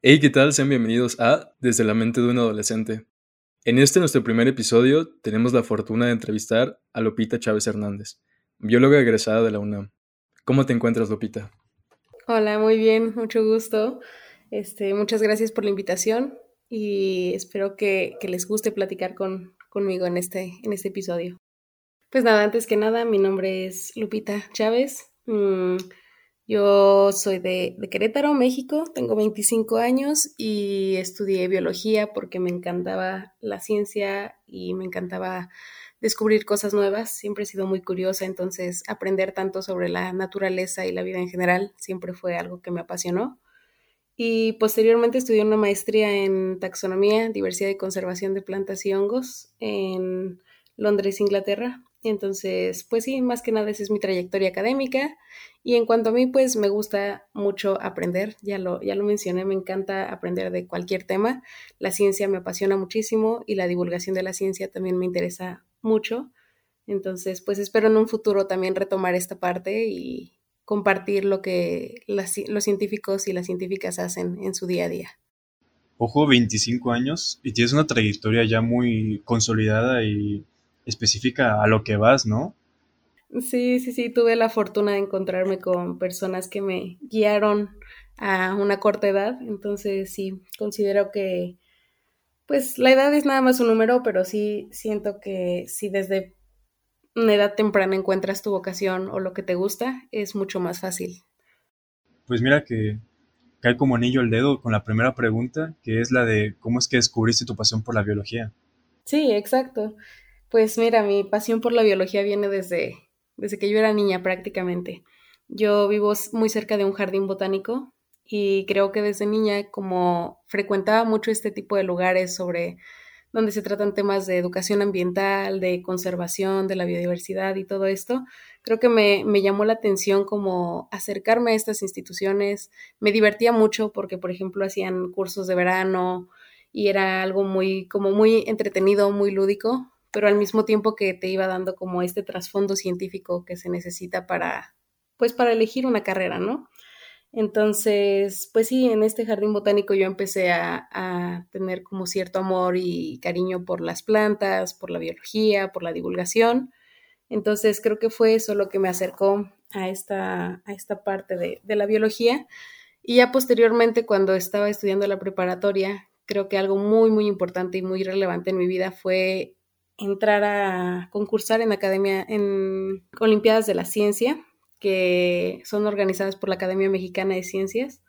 Hey, ¿qué tal? Sean bienvenidos a Desde la mente de un adolescente. En este nuestro primer episodio tenemos la fortuna de entrevistar a Lupita Chávez Hernández, bióloga egresada de la UNAM. ¿Cómo te encuentras, Lupita? Hola, muy bien, mucho gusto. Este, muchas gracias por la invitación y espero que, les guste platicar con, conmigo en este, en este episodio. Pues nada, antes que nada, mi nombre es Lupita Chávez. Mm, yo soy de, Querétaro, México, tengo 25 años y estudié biología porque me encantaba la ciencia y me encantaba descubrir cosas nuevas. Siempre he sido muy curiosa, entonces aprender tanto sobre la naturaleza y la vida en general siempre fue algo que me apasionó. Y posteriormente estudié una maestría en taxonomía, diversidad y conservación de plantas y hongos en Londres, Inglaterra. Entonces, pues sí, más que nada esa es mi trayectoria académica. Y en cuanto a mí, pues me gusta mucho aprender, ya lo, ya lo mencioné, me encanta aprender de cualquier tema. La ciencia me apasiona muchísimo y la divulgación de la ciencia también me interesa mucho. Entonces, pues espero en un futuro también retomar esta parte y compartir lo que los científicos y las científicas hacen en su día a día. Ojo, 25 años y tienes una trayectoria ya muy consolidada y específica a lo que vas, ¿no? Sí, sí, sí, tuve la fortuna de encontrarme con personas que me guiaron a una corta edad, entonces sí, considero que, pues la edad es nada más un número, pero sí siento que si desde una edad temprana encuentras tu vocación o lo que te gusta, es mucho más fácil. Pues mira que cae como anillo al dedo con la primera pregunta, que es la de cómo es que descubriste tu pasión por la biología. Sí, exacto. Pues mira, mi pasión por la biología viene desde, desde que yo era niña prácticamente. Yo vivo muy cerca de un jardín botánico y creo que desde niña como frecuentaba mucho este tipo de lugares sobre donde se tratan temas de educación ambiental, de conservación, de la biodiversidad y todo esto, creo que me, me, llamó la atención como acercarme a estas instituciones. Me divertía mucho porque, por ejemplo, hacían cursos de verano y era algo muy, como muy entretenido, muy lúdico pero al mismo tiempo que te iba dando como este trasfondo científico que se necesita para, pues para elegir una carrera, ¿no? Entonces, pues sí, en este jardín botánico yo empecé a, a, tener como cierto amor y cariño por las plantas, por la biología, por la divulgación. Entonces, creo que fue eso lo que me acercó a esta, a esta parte de, de la biología. Y ya posteriormente, cuando estaba estudiando la preparatoria, creo que algo muy, muy importante y muy relevante en mi vida fue entrar a concursar en academia en Olimpiadas de la Ciencia, que son organizadas por la Academia Mexicana de Ciencias.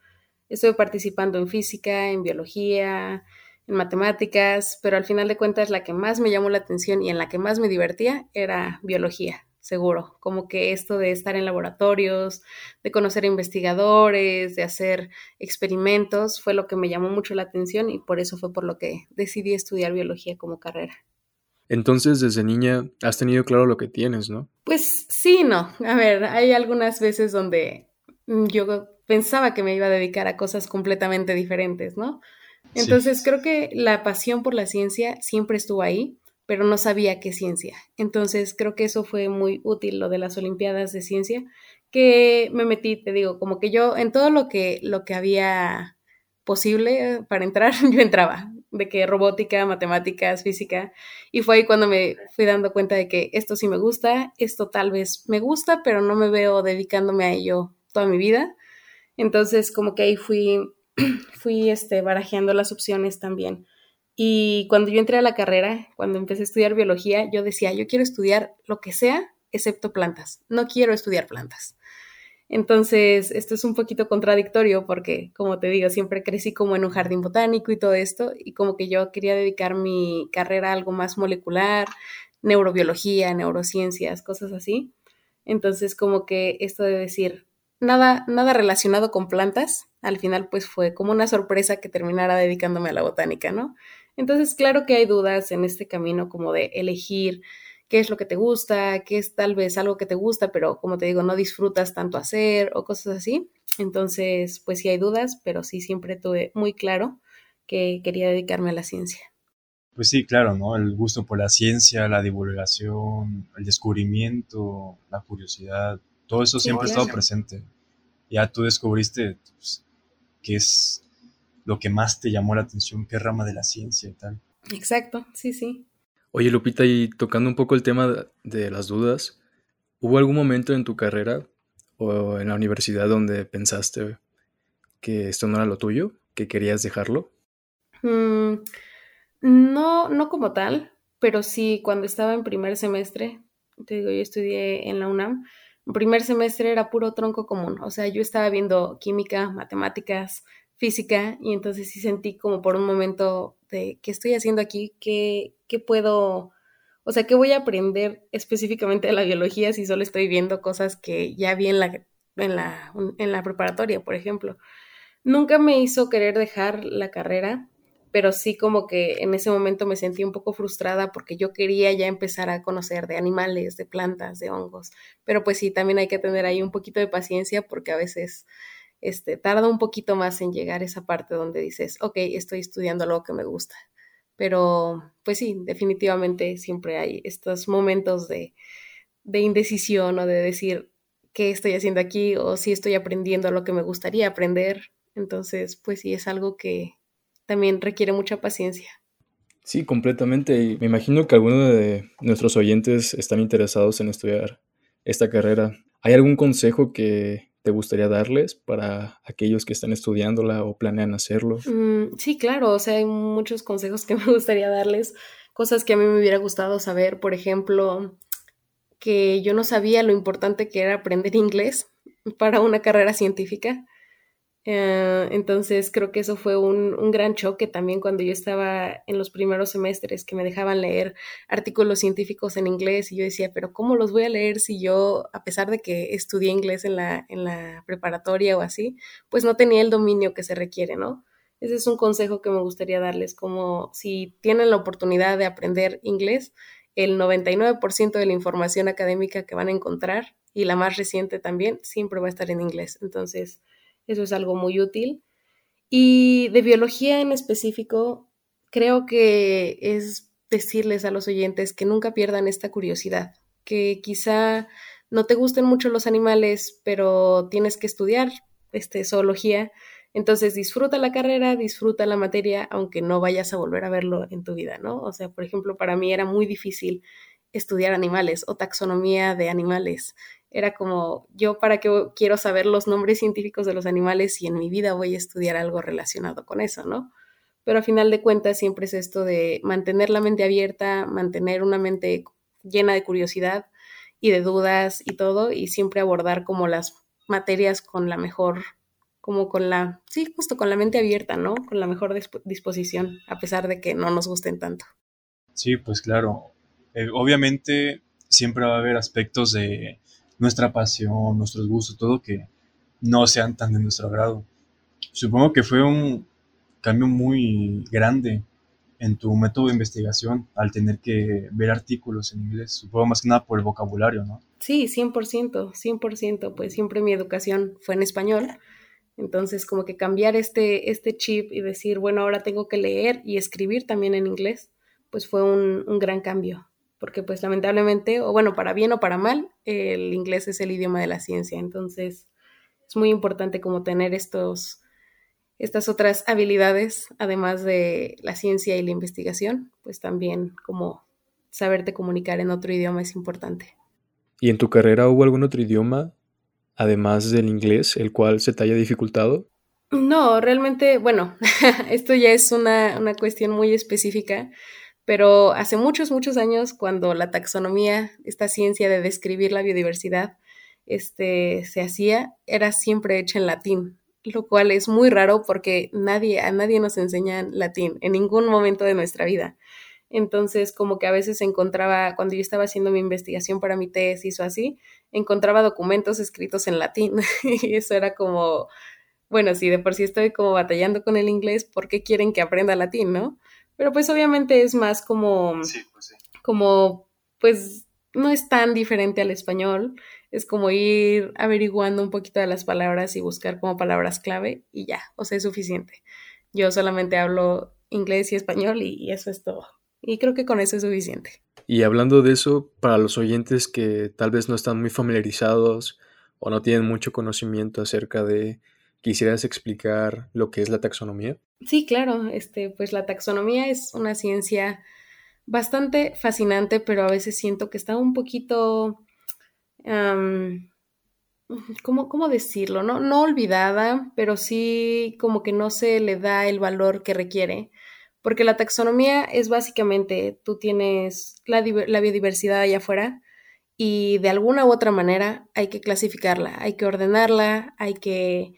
Estuve participando en física, en biología, en matemáticas, pero al final de cuentas la que más me llamó la atención y en la que más me divertía era biología, seguro. Como que esto de estar en laboratorios, de conocer investigadores, de hacer experimentos, fue lo que me llamó mucho la atención y por eso fue por lo que decidí estudiar biología como carrera. Entonces, desde niña has tenido claro lo que tienes, ¿no? Pues sí, no. A ver, hay algunas veces donde mm, yo pensaba que me iba a dedicar a cosas completamente diferentes, ¿no? Entonces, creo que la pasión por la ciencia siempre estuvo ahí, pero no sabía qué ciencia. Entonces, creo que eso fue muy útil, lo de las Olimpiadas de Ciencia, que me metí, te digo, como que yo en todo lo que, lo que había posible para entrar, yo entraba de que robótica, matemáticas, física, y fue ahí cuando me fui dando cuenta de que esto sí me gusta, esto tal vez me gusta, pero no me veo dedicándome a ello toda mi vida. Entonces, como que ahí fui, fui este, barajeando las opciones también. Y cuando yo entré a la carrera, cuando empecé a estudiar biología, yo decía, yo quiero estudiar lo que sea, excepto plantas. No quiero estudiar plantas. Entonces, esto es un poquito contradictorio porque, como te digo, siempre crecí como en un jardín botánico y todo esto, y como que yo quería dedicar mi carrera a algo más molecular, neurobiología, neurociencias, cosas así. Entonces, como que esto de decir nada, nada relacionado con plantas, al final pues fue como una sorpresa que terminara dedicándome a la botánica, ¿no? Entonces, claro que hay dudas en este camino como de elegir qué es lo que te gusta, qué es tal vez algo que te gusta, pero como te digo, no disfrutas tanto hacer o cosas así. Entonces, pues sí hay dudas, pero sí siempre tuve muy claro que quería dedicarme a la ciencia. Pues sí, claro, ¿no? El gusto por la ciencia, la divulgación, el descubrimiento, la curiosidad, todo eso siempre ha estado presente. Ya tú descubriste pues, que es lo que más te llamó la atención, qué rama de la ciencia y tal. Exacto, sí, sí. Oye, Lupita, y tocando un poco el tema de las dudas, ¿hubo algún momento en tu carrera o en la universidad donde pensaste que esto no era lo tuyo, que querías dejarlo? Mm, no, no como tal, pero sí cuando estaba en primer semestre, te digo, yo estudié en la UNAM, en primer semestre era puro tronco común, o sea, yo estaba viendo química, matemáticas, física, y entonces sí sentí como por un momento de qué estoy haciendo aquí, qué, qué puedo, o sea, qué voy a aprender específicamente de la biología si solo estoy viendo cosas que ya vi en la, en la, en la preparatoria, por ejemplo. Nunca me hizo querer dejar la carrera, pero sí como que en ese momento me sentí un poco frustrada porque yo quería ya empezar a conocer de animales, de plantas, de hongos, pero pues sí, también hay que tener ahí un poquito de paciencia porque a veces este, tarda un poquito más en llegar esa parte donde dices, ok, estoy estudiando algo que me gusta. Pero pues sí, definitivamente siempre hay estos momentos de, de indecisión o de decir qué estoy haciendo aquí o si estoy aprendiendo lo que me gustaría aprender. Entonces, pues sí, es algo que, también requiere mucha paciencia. Sí, completamente. Y me imagino que algunos de nuestros oyentes están interesados en estudiar esta carrera. ¿Hay algún consejo que te gustaría darles para aquellos que están estudiándola o planean hacerlo? Mm, sí, claro. O sea, hay muchos consejos que me gustaría darles. Cosas que a mí me hubiera gustado saber. Por ejemplo, que yo no sabía lo importante que era aprender inglés para una carrera científica. Eh, entonces creo que eso fue un, un, gran choque también cuando yo estaba en los primeros semestres que me dejaban leer artículos científicos en inglés y yo decía, pero ¿cómo los voy a leer si yo, a pesar de que estudié inglés en la, en la preparatoria o así, pues no tenía el dominio que se requiere, ¿no? Ese es un consejo que me gustaría darles, como si tienen la oportunidad de aprender inglés, el 99% de la información académica que van a encontrar y la más reciente también siempre va a estar en inglés. Entonces, eso es algo muy útil. Y de biología en específico, creo que es decirles a los oyentes que nunca pierdan esta curiosidad, que quizá no te gusten mucho los animales, pero tienes que estudiar este, zoología. Entonces disfruta la carrera, disfruta la materia, aunque no vayas a volver a verlo en tu vida, ¿no? O sea, por ejemplo, para mí era muy difícil estudiar animales o taxonomía de animales era como, yo para qué quiero saber los nombres científicos de los animales si en mi vida voy a estudiar algo relacionado con eso, ¿no? Pero a final de cuentas siempre es esto de mantener la mente abierta, mantener una mente llena de curiosidad y de dudas y todo, y siempre abordar como las materias con la mejor, como con la, sí, justo con la mente abierta, ¿no? Con la mejor disposición, a pesar de que no nos gusten tanto. Sí, pues claro. Eh, obviamente siempre va a haber aspectos de nuestra pasión, nuestros gustos, todo que no sean tan de nuestro agrado. Supongo que fue un cambio muy grande en tu método de investigación al tener que ver artículos en inglés, supongo más que nada por el vocabulario, ¿no? Sí, 100%, 100%, pues siempre mi educación fue en español, entonces como que cambiar este, este chip y decir, bueno, ahora tengo que leer y escribir también en inglés, pues fue un, un gran cambio porque pues lamentablemente, o bueno, para bien o para mal, el inglés es el idioma de la ciencia, entonces es muy importante como tener estos, estas otras habilidades, además de la ciencia y la investigación, pues también como saberte comunicar en otro idioma es importante. ¿Y en tu carrera hubo algún otro idioma, además del inglés, el cual se te haya dificultado? No, realmente, bueno, esto ya es una, una cuestión muy específica pero hace muchos, muchos años, cuando la taxonomía, esta ciencia de describir la biodiversidad, este, se hacía, era siempre hecha en latín, lo cual es muy raro porque nadie, a nadie nos enseña latín en ningún momento de nuestra vida. Entonces, como que a veces encontraba, cuando yo estaba haciendo mi investigación para mi tesis o así, encontraba documentos escritos en latín y eso era como, bueno, si de por sí estoy como batallando con el inglés, ¿por qué quieren que aprenda latín, no? Pero pues obviamente es más como, sí, pues sí. como, pues no es tan diferente al español, es como ir averiguando un poquito de las palabras y buscar como palabras clave y ya, o sea, es suficiente. Yo solamente hablo inglés y español y, y eso es todo. Y creo que con eso es suficiente. Y hablando de eso, para los oyentes que tal vez no están muy familiarizados o no tienen mucho conocimiento acerca de, ¿quisieras explicar lo que es la taxonomía? Sí, claro, este, pues la taxonomía es una ciencia bastante fascinante, pero a veces siento que está un poquito, ¿cómo, decirlo? No, no olvidada, pero sí como que no se le da el valor que requiere. Porque la taxonomía es básicamente, tú tienes la, la biodiversidad allá afuera y de alguna u otra manera hay que clasificarla, hay que ordenarla, hay que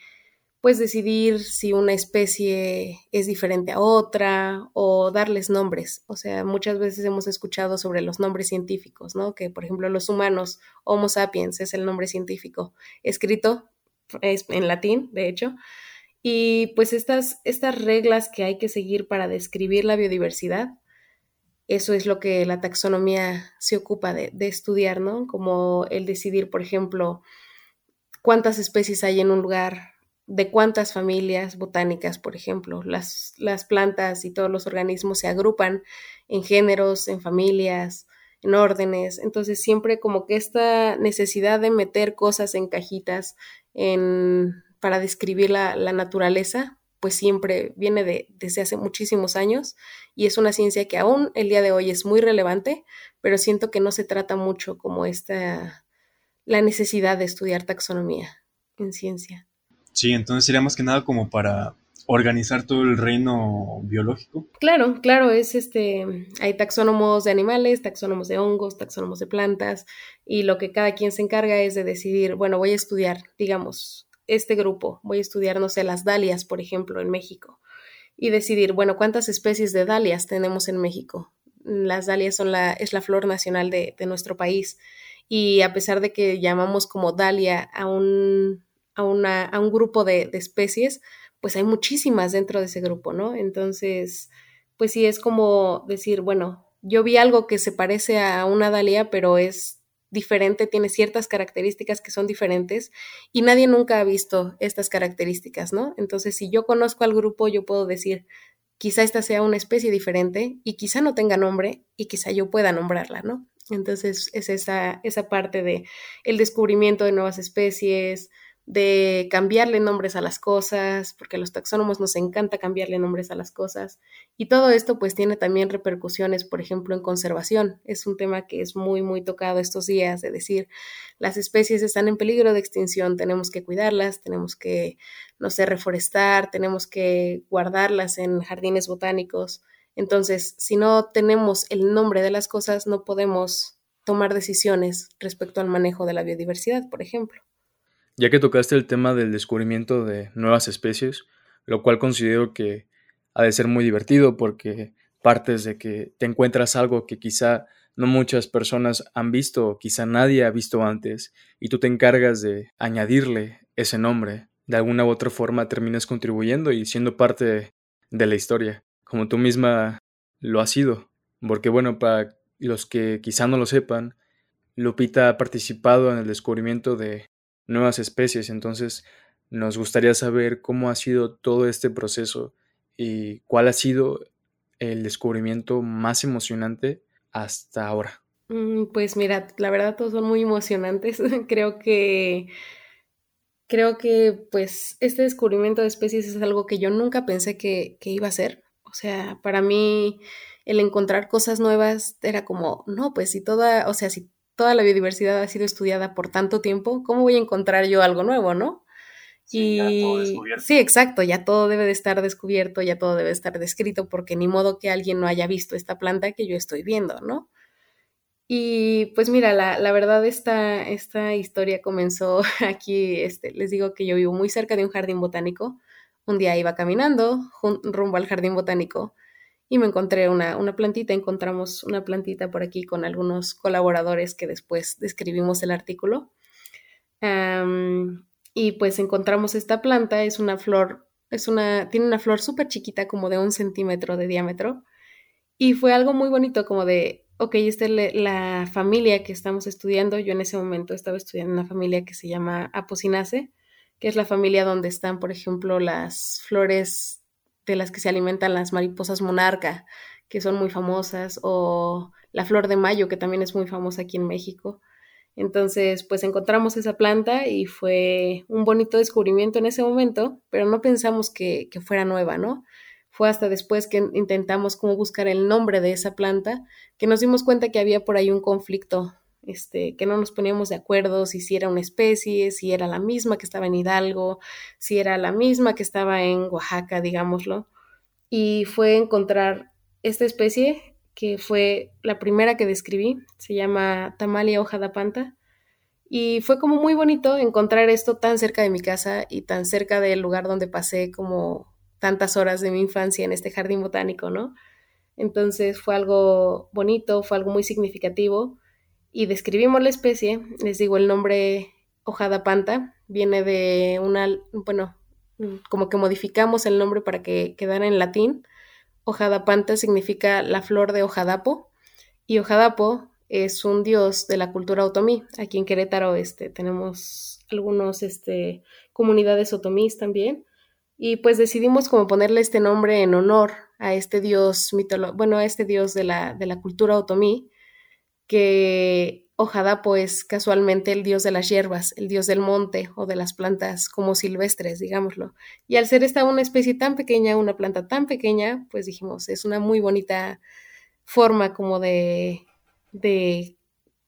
pues decidir si una especie es diferente a otra o darles nombres. O sea, muchas veces hemos escuchado sobre los nombres científicos, ¿no? Que por ejemplo los humanos, Homo sapiens es el nombre científico, escrito es en latín, de hecho. Y pues estas, estas reglas que hay que seguir para describir la biodiversidad, eso es lo que la taxonomía se ocupa de, de estudiar, ¿no? Como el decidir, por ejemplo, cuántas especies hay en un lugar, de cuántas familias botánicas, por ejemplo. Las, las plantas y todos los organismos se agrupan en géneros, en familias, en órdenes. Entonces siempre como que esta necesidad de meter cosas en cajitas en, para describir la, la naturaleza, pues siempre viene de, desde hace muchísimos años y es una ciencia que aún el día de hoy es muy relevante, pero siento que no se trata mucho como esta, la necesidad de estudiar taxonomía en ciencia. Sí, entonces sería más que nada como para organizar todo el reino biológico. Claro, claro, es este, hay taxónomos de animales, taxónomos de hongos, taxónomos de plantas, y lo que cada quien se encarga es de decidir, bueno, voy a estudiar, digamos, este grupo, voy a estudiar, no sé, las dalias, por ejemplo, en México, y decidir, bueno, ¿cuántas especies de dalias tenemos en México? Las dalias son la, es la flor nacional de, de nuestro país, y a pesar de que llamamos como dalia a un a, un grupo de, de, especies, pues hay muchísimas dentro de ese grupo, ¿no? Entonces, pues sí, es como decir, bueno, yo vi algo que se parece a una dalia, pero es diferente, tiene ciertas características que son diferentes y nadie nunca ha visto estas características, ¿no? Entonces, si yo conozco al grupo, yo puedo decir, quizá esta sea una especie diferente y quizá no tenga nombre y quizá yo pueda nombrarla, ¿no? Entonces, es esa, esa parte de el descubrimiento de nuevas especies, de cambiarle nombres a las cosas, porque a los taxónomos nos encanta cambiarle nombres a las cosas. Y todo esto pues tiene también repercusiones, por ejemplo, en conservación. Es un tema que es muy, muy tocado estos días, de decir, las especies están en peligro de extinción, tenemos que cuidarlas, tenemos que, no sé, reforestar, tenemos que guardarlas en jardines botánicos. Entonces, si no tenemos el nombre de las cosas, no podemos tomar decisiones respecto al manejo de la biodiversidad, por ejemplo. Ya que tocaste el tema del descubrimiento de nuevas especies, lo cual considero que ha de ser muy divertido porque partes de que te encuentras algo que quizá no muchas personas han visto quizá nadie ha visto antes y tú te encargas de añadirle ese nombre. De alguna u otra forma terminas contribuyendo y siendo parte de la historia, como tú misma lo has sido. Porque bueno, para los que quizá no lo sepan, Lupita ha participado en el descubrimiento de nuevas especies. Entonces, nos gustaría saber cómo ha sido todo este proceso y cuál ha sido el descubrimiento más emocionante hasta ahora. Mm, pues mira, la verdad todos son muy emocionantes. creo que creo que pues este descubrimiento de especies es algo que yo nunca pensé que, que iba a ser. O sea, para mí el encontrar cosas nuevas era como, no, pues si toda, o sea, si toda la biodiversidad ha sido estudiada por tanto tiempo, ¿cómo voy a encontrar yo algo nuevo, no? Sí, y sí, exacto, ya todo debe de estar descubierto, ya todo debe estar descrito, porque ni modo que alguien no haya visto esta planta que yo estoy viendo, ¿no? Y pues mira, la, la verdad esta, esta historia comenzó aquí, este, les digo que yo vivo muy cerca de un jardín botánico. Un día iba caminando rumbo al jardín botánico y me encontré una, una plantita, encontramos una plantita por aquí con algunos colaboradores que después describimos el artículo. y pues encontramos esta planta, es una flor, es una, tiene una flor súper chiquita, como de un centímetro de diámetro. Y fue algo muy bonito, como de, ok, esta es la familia que estamos estudiando. Yo en ese momento estaba estudiando una familia que se llama Apocinacea, que es la familia donde están, por ejemplo, las flores de las que se alimentan las mariposas monarca, que son muy famosas, o la flor de mayo, que también es muy famosa aquí en México. Entonces, pues encontramos esa planta y fue un bonito descubrimiento en ese momento, pero no pensamos que, fuera nueva, ¿no? Fue hasta después que intentamos como buscar el nombre de esa planta que nos dimos cuenta que había por ahí un conflicto, este, que no nos poníamos de acuerdo si, si era una especie, si era la misma que estaba en Hidalgo, si era la misma que estaba en Oaxaca, digámoslo. Y fue encontrar esta especie que fue la primera que describí, se llama Tamalia hojada panta. Y fue como muy bonito encontrar esto tan cerca de mi casa y tan cerca del lugar donde pasé como tantas horas de mi infancia en este jardín botánico, ¿no? Entonces fue algo bonito, fue algo muy significativo y describimos la especie, les digo el nombre hojada panta, viene de una, bueno, como que modificamos el nombre para que quedara en latín. Hojada panta significa la flor de hojadapo y hojadapo es un dios de la cultura otomí. Aquí en Querétaro este, tenemos algunos este, comunidades otomís también y pues decidimos como ponerle este nombre en honor a este dios mitológico, bueno, a este dios de la, de la cultura otomí, que Ojadapo es casualmente el dios de las hierbas, el dios del monte o de las plantas como silvestres, digámoslo. Y al ser esta una especie tan pequeña, una planta tan pequeña, pues dijimos, es una muy bonita forma como de, de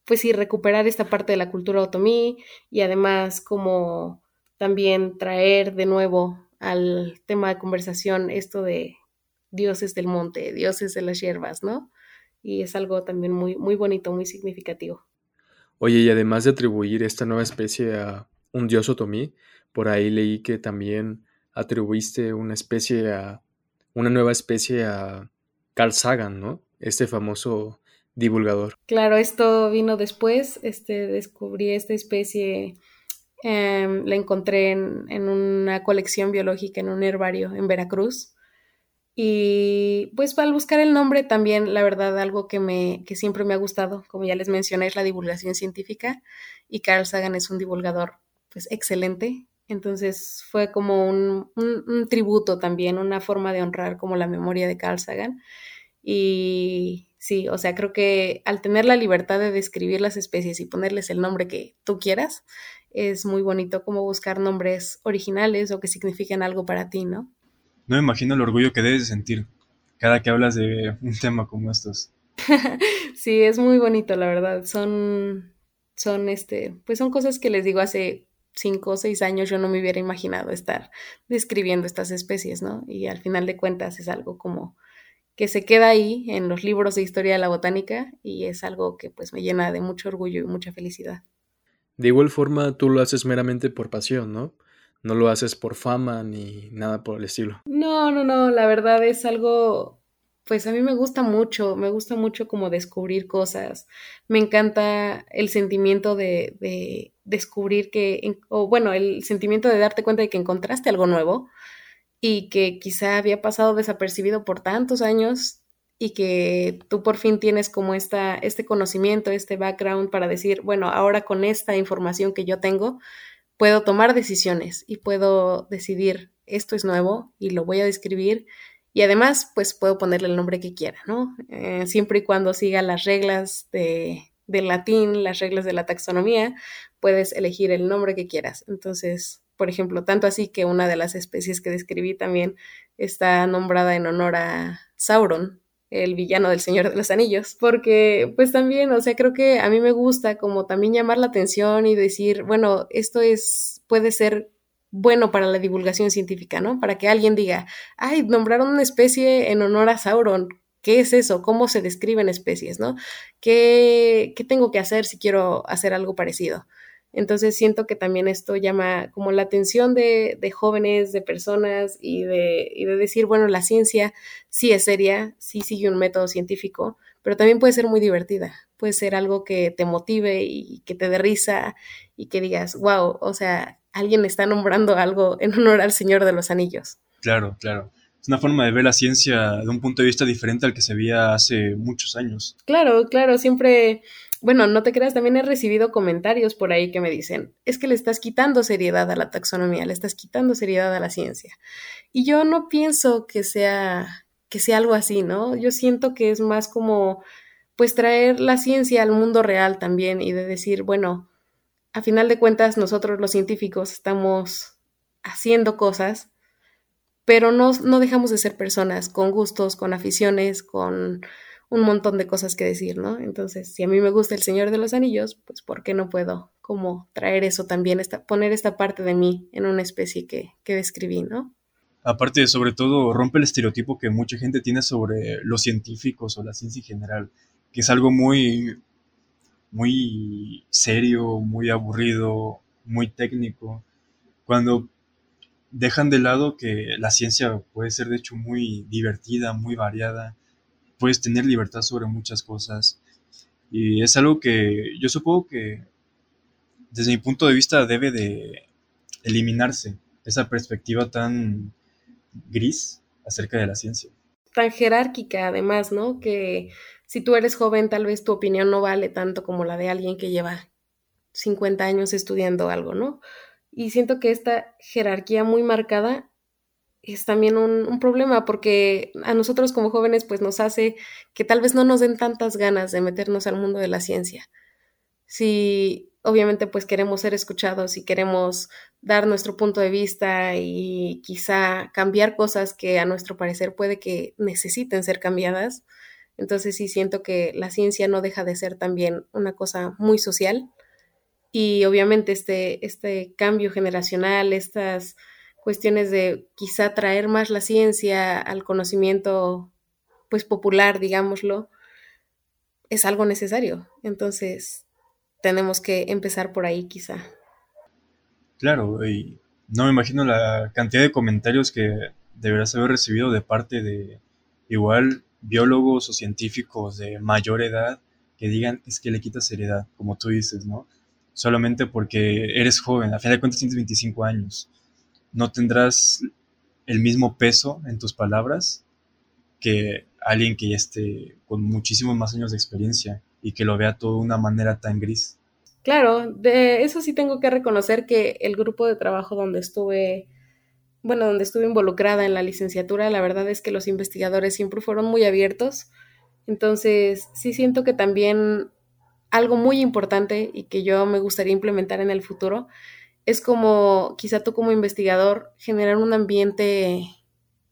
pues sí, recuperar esta parte de la cultura otomí y además como también traer de nuevo al tema de conversación esto de dioses del monte, dioses de las hierbas, ¿no? Y es algo también muy, muy bonito, muy significativo. Oye, y además de atribuir esta nueva especie a un dios otomí, por ahí leí que también atribuiste una especie a una nueva especie a Carl Sagan, ¿no? Este famoso divulgador. Claro, esto vino después, este, descubrí esta especie Em, la encontré en, una colección biológica en un herbario en Veracruz. Y pues al buscar el nombre también, la verdad, algo que, me, que siempre me ha gustado, como ya les mencioné, es la divulgación científica y Carl Sagan es un divulgador pues excelente. Entonces fue como un, un tributo también, una forma de honrar como la memoria de Carl Sagan. Y sí, o sea, creo que al tener la libertad de describir las especies y ponerles el nombre que tú quieras, es muy bonito como buscar nombres originales o que signifiquen algo para ti, ¿no? No me imagino el orgullo que debes sentir cada que hablas de un tema como estos. sí, es muy bonito, la verdad. Son, son, este, pues son cosas que les digo hace cinco o seis años yo no me hubiera imaginado estar describiendo estas especies, ¿no? Y al final de cuentas es algo como que se queda ahí en los libros de historia de la botánica y es algo que pues me llena de mucho orgullo y mucha felicidad. De igual forma, tú lo haces meramente por pasión, ¿no? No lo haces por fama ni nada por el estilo. No, no, no, la verdad es algo, pues a mí me gusta mucho, me gusta mucho como descubrir cosas. Me encanta el sentimiento de, de descubrir que, o bueno, el sentimiento de darte cuenta de que encontraste algo nuevo y que quizá había pasado desapercibido por tantos años y que tú por fin tienes como esta, este conocimiento, este background para decir, bueno, ahora con esta información que yo tengo, puedo tomar decisiones y puedo decidir, esto es nuevo y lo voy a describir y además, pues puedo ponerle el nombre que quiera, ¿no? Eh, siempre y cuando siga las reglas de, del latín, las reglas de la taxonomía, puedes elegir el nombre que quieras. Entonces, por ejemplo, tanto así que una de las especies que describí también está nombrada en honor a Sauron, el villano del Señor de los Anillos, porque pues también, o sea, creo que a mí me gusta como también llamar la atención y decir, bueno, esto es, puede ser bueno para la divulgación científica, ¿no? Para que alguien diga, ay, nombraron una especie en honor a Sauron, ¿Qué es eso? ¿Cómo se describen especies? ¿no? ¿Qué, ¿Qué, tengo que hacer si quiero hacer algo parecido? Entonces siento que también esto llama como la atención de, jóvenes, de personas y de, y de, decir, bueno, la ciencia sí es seria, sí sigue un método científico, pero también puede ser muy divertida, puede ser algo que te motive y que te dé risa y que digas, wow, o sea, alguien está nombrando algo en honor al Señor de los Anillos. Claro, claro. Es una forma de ver la ciencia de un punto de vista diferente al que se veía hace muchos años. Claro, claro, siempre bueno, no te creas, también he recibido comentarios por ahí que me dicen, es que le estás quitando seriedad a la taxonomía, le estás quitando seriedad a la ciencia. Y yo no pienso que sea, que sea algo así, ¿no? Yo siento que es más como, pues, traer la ciencia al mundo real también y de decir, bueno, a final de cuentas nosotros los científicos estamos haciendo cosas pero no, no dejamos de ser personas con gustos, con aficiones, con un montón de cosas que decir, ¿no? Entonces, si a mí me gusta El Señor de los Anillos, pues ¿por qué no puedo como traer eso también, esta, poner esta parte de mí en una especie que, que describí, ¿no? Aparte, sobre todo, rompe el estereotipo que mucha gente tiene sobre los científicos o la ciencia en general, que es algo muy, muy serio, muy aburrido, muy técnico, cuando dejan de lado que la ciencia puede ser de hecho muy divertida, muy variada, puedes tener libertad sobre muchas cosas. Y es algo que yo supongo que desde mi punto de vista debe de eliminarse esa perspectiva tan gris acerca de la ciencia. Tan jerárquica además, ¿no? Que si tú eres joven tal vez tu opinión no vale tanto como la de alguien que lleva 50 años estudiando algo, ¿no? Y siento que esta jerarquía muy marcada es también un, un, problema porque a nosotros como jóvenes pues nos hace que tal vez no nos den tantas ganas de meternos al mundo de la ciencia. Si obviamente pues queremos ser escuchados y queremos dar nuestro punto de vista y quizá cambiar cosas que a nuestro parecer puede que necesiten ser cambiadas. Entonces sí siento que la ciencia no deja de ser también una cosa muy social y obviamente este, este cambio generacional, estas cuestiones de quizá traer más la ciencia al conocimiento pues popular, digámoslo, es algo necesario. Entonces, tenemos que empezar por ahí quizá. Claro, y no me imagino la cantidad de comentarios que deberás haber recibido de parte de igual biólogos o científicos de mayor edad que digan es que le quitas seriedad, como tú dices, ¿no? Solamente porque eres joven, a fin de cuentas tienes 25 años. No tendrás el mismo peso en tus palabras que alguien que esté con muchísimos más años de experiencia y que lo vea todo de una manera tan gris. Claro, de eso sí tengo que reconocer que el grupo de trabajo donde estuve, bueno, donde estuve involucrada en la licenciatura, la verdad es que los investigadores siempre fueron muy abiertos. Entonces, sí siento que también algo muy importante y que yo me gustaría implementar en el futuro es como quizá tú como investigador generar un ambiente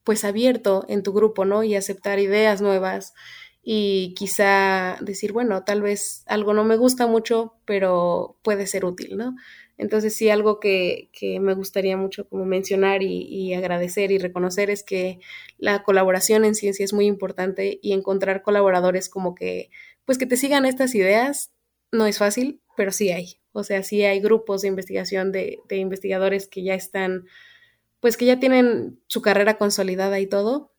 pues abierto en tu grupo, ¿no? Y aceptar ideas nuevas y quizá decir, bueno, tal vez algo no me gusta mucho, pero puede ser útil, ¿no? Entonces sí, algo que, que me gustaría mucho como mencionar y, y, agradecer y reconocer es que la colaboración en ciencia es muy importante y encontrar colaboradores como que, pues que te sigan estas ideas no es fácil, pero sí hay. O sea, sí hay grupos de investigación de, de investigadores que ya están, pues que ya tienen su carrera consolidada y todo,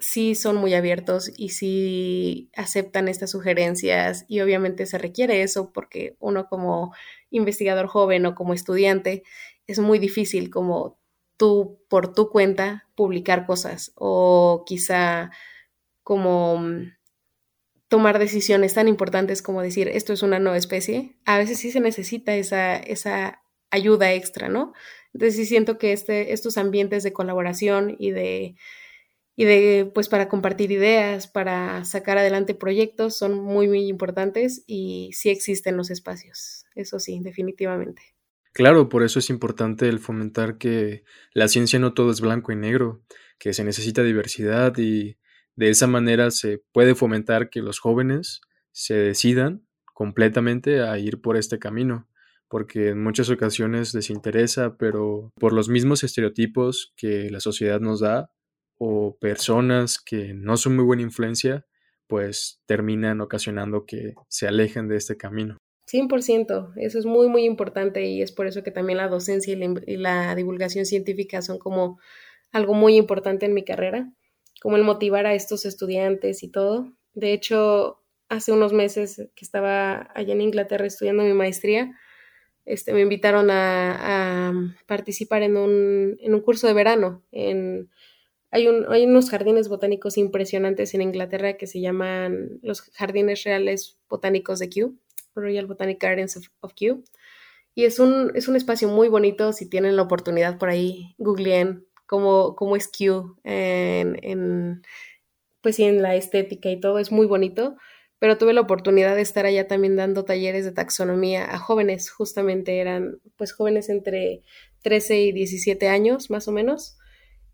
sí son muy abiertos y sí aceptan estas sugerencias y obviamente se requiere eso porque uno como investigador joven o como estudiante es muy difícil como tú por tu cuenta publicar cosas o quizá como mm, tomar decisiones tan importantes como decir esto es una nueva especie, a veces sí se necesita esa, esa ayuda extra, ¿no? Entonces sí siento que este, estos ambientes de colaboración y de y de pues para compartir ideas, para sacar adelante proyectos son muy muy importantes y sí existen los espacios. Eso sí, definitivamente. Claro, por eso es importante el fomentar que la ciencia no todo es blanco y negro, que se necesita diversidad y de esa manera se puede fomentar que los jóvenes se decidan completamente a ir por este camino, porque en muchas ocasiones les interesa, pero por los mismos estereotipos que la sociedad nos da, o personas que no son muy buena influencia, pues terminan ocasionando que se alejen de este camino. 100%, eso es muy, muy importante y es por eso que también la docencia y la, divulgación científica son como algo muy importante en mi carrera, como el motivar a estos estudiantes y todo. De hecho, hace unos meses que estaba allá en Inglaterra estudiando mi maestría, este, me invitaron a, participar en un, en un curso de verano en hay, hay unos jardines botánicos impresionantes en Inglaterra que se llaman los Jardines Reales Botánicos de Kew, Royal Botanic Gardens of, Kew. Y es un, es un espacio muy bonito, si tienen la oportunidad por ahí, googleen cómo, cómo es Kew en, en, pues en la estética y todo, es muy bonito. Pero tuve la oportunidad de estar allá también dando talleres de taxonomía a jóvenes, justamente eran pues jóvenes entre 13 y 17 años más o menos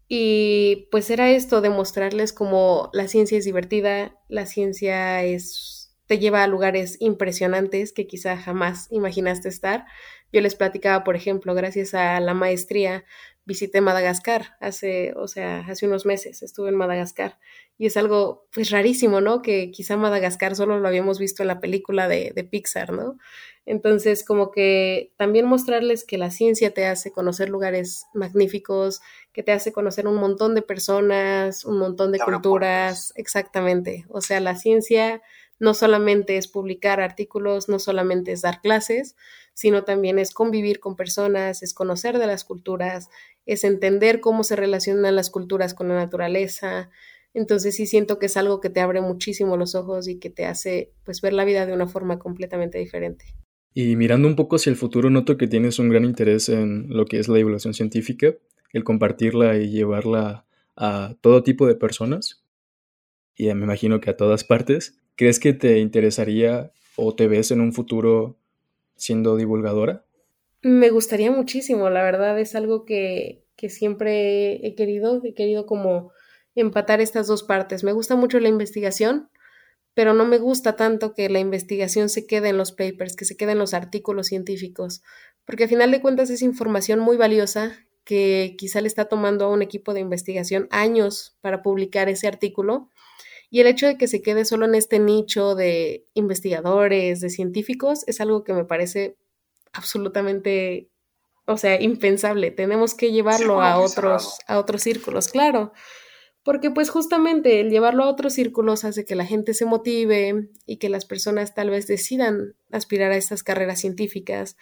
Y pues era esto, demostrarles como la ciencia es divertida, la ciencia es, te lleva a lugares impresionantes que quizá jamás imaginaste estar. Yo les platicaba, por ejemplo, gracias a la maestría, visité Madagascar hace, o sea, hace unos meses estuve en Madagascar y es algo pues rarísimo, ¿no? Que quizá Madagascar solo lo habíamos visto en la película de, de Pixar, ¿no? Entonces, como que también mostrarles que la ciencia te hace conocer lugares magníficos, que te hace conocer un montón de personas, un montón de culturas, exactamente. O sea, la ciencia no solamente es publicar artículos, no solamente es dar clases, sino también es convivir con personas, es conocer de las culturas, es entender cómo se relacionan las culturas con la naturaleza. Entonces sí siento que es algo que te abre muchísimo los ojos y que te hace pues ver la vida de una forma completamente diferente. Y mirando un poco hacia el futuro, noto que tienes un gran interés en lo que es la divulgación científica, el compartirla y llevarla a todo tipo de personas. Y me imagino que a todas partes. ¿Crees que te interesaría o te ves en un futuro siendo divulgadora? Me gustaría muchísimo, la verdad es algo que, que siempre he querido, he querido como empatar estas dos partes. Me gusta mucho la investigación, pero no me gusta tanto que la investigación se quede en los papers, que se quede en los artículos científicos, porque a final de cuentas es información muy valiosa que quizá le está tomando a un equipo de investigación años para publicar ese artículo. Y el hecho de que se quede solo en este nicho de investigadores, de científicos, es algo que me parece absolutamente, o sea, impensable. Tenemos que llevarlo a otros, a otros círculos, claro. Porque pues justamente el llevarlo a otros círculos hace que la gente se motive y que las personas tal vez decidan aspirar a estas carreras científicas.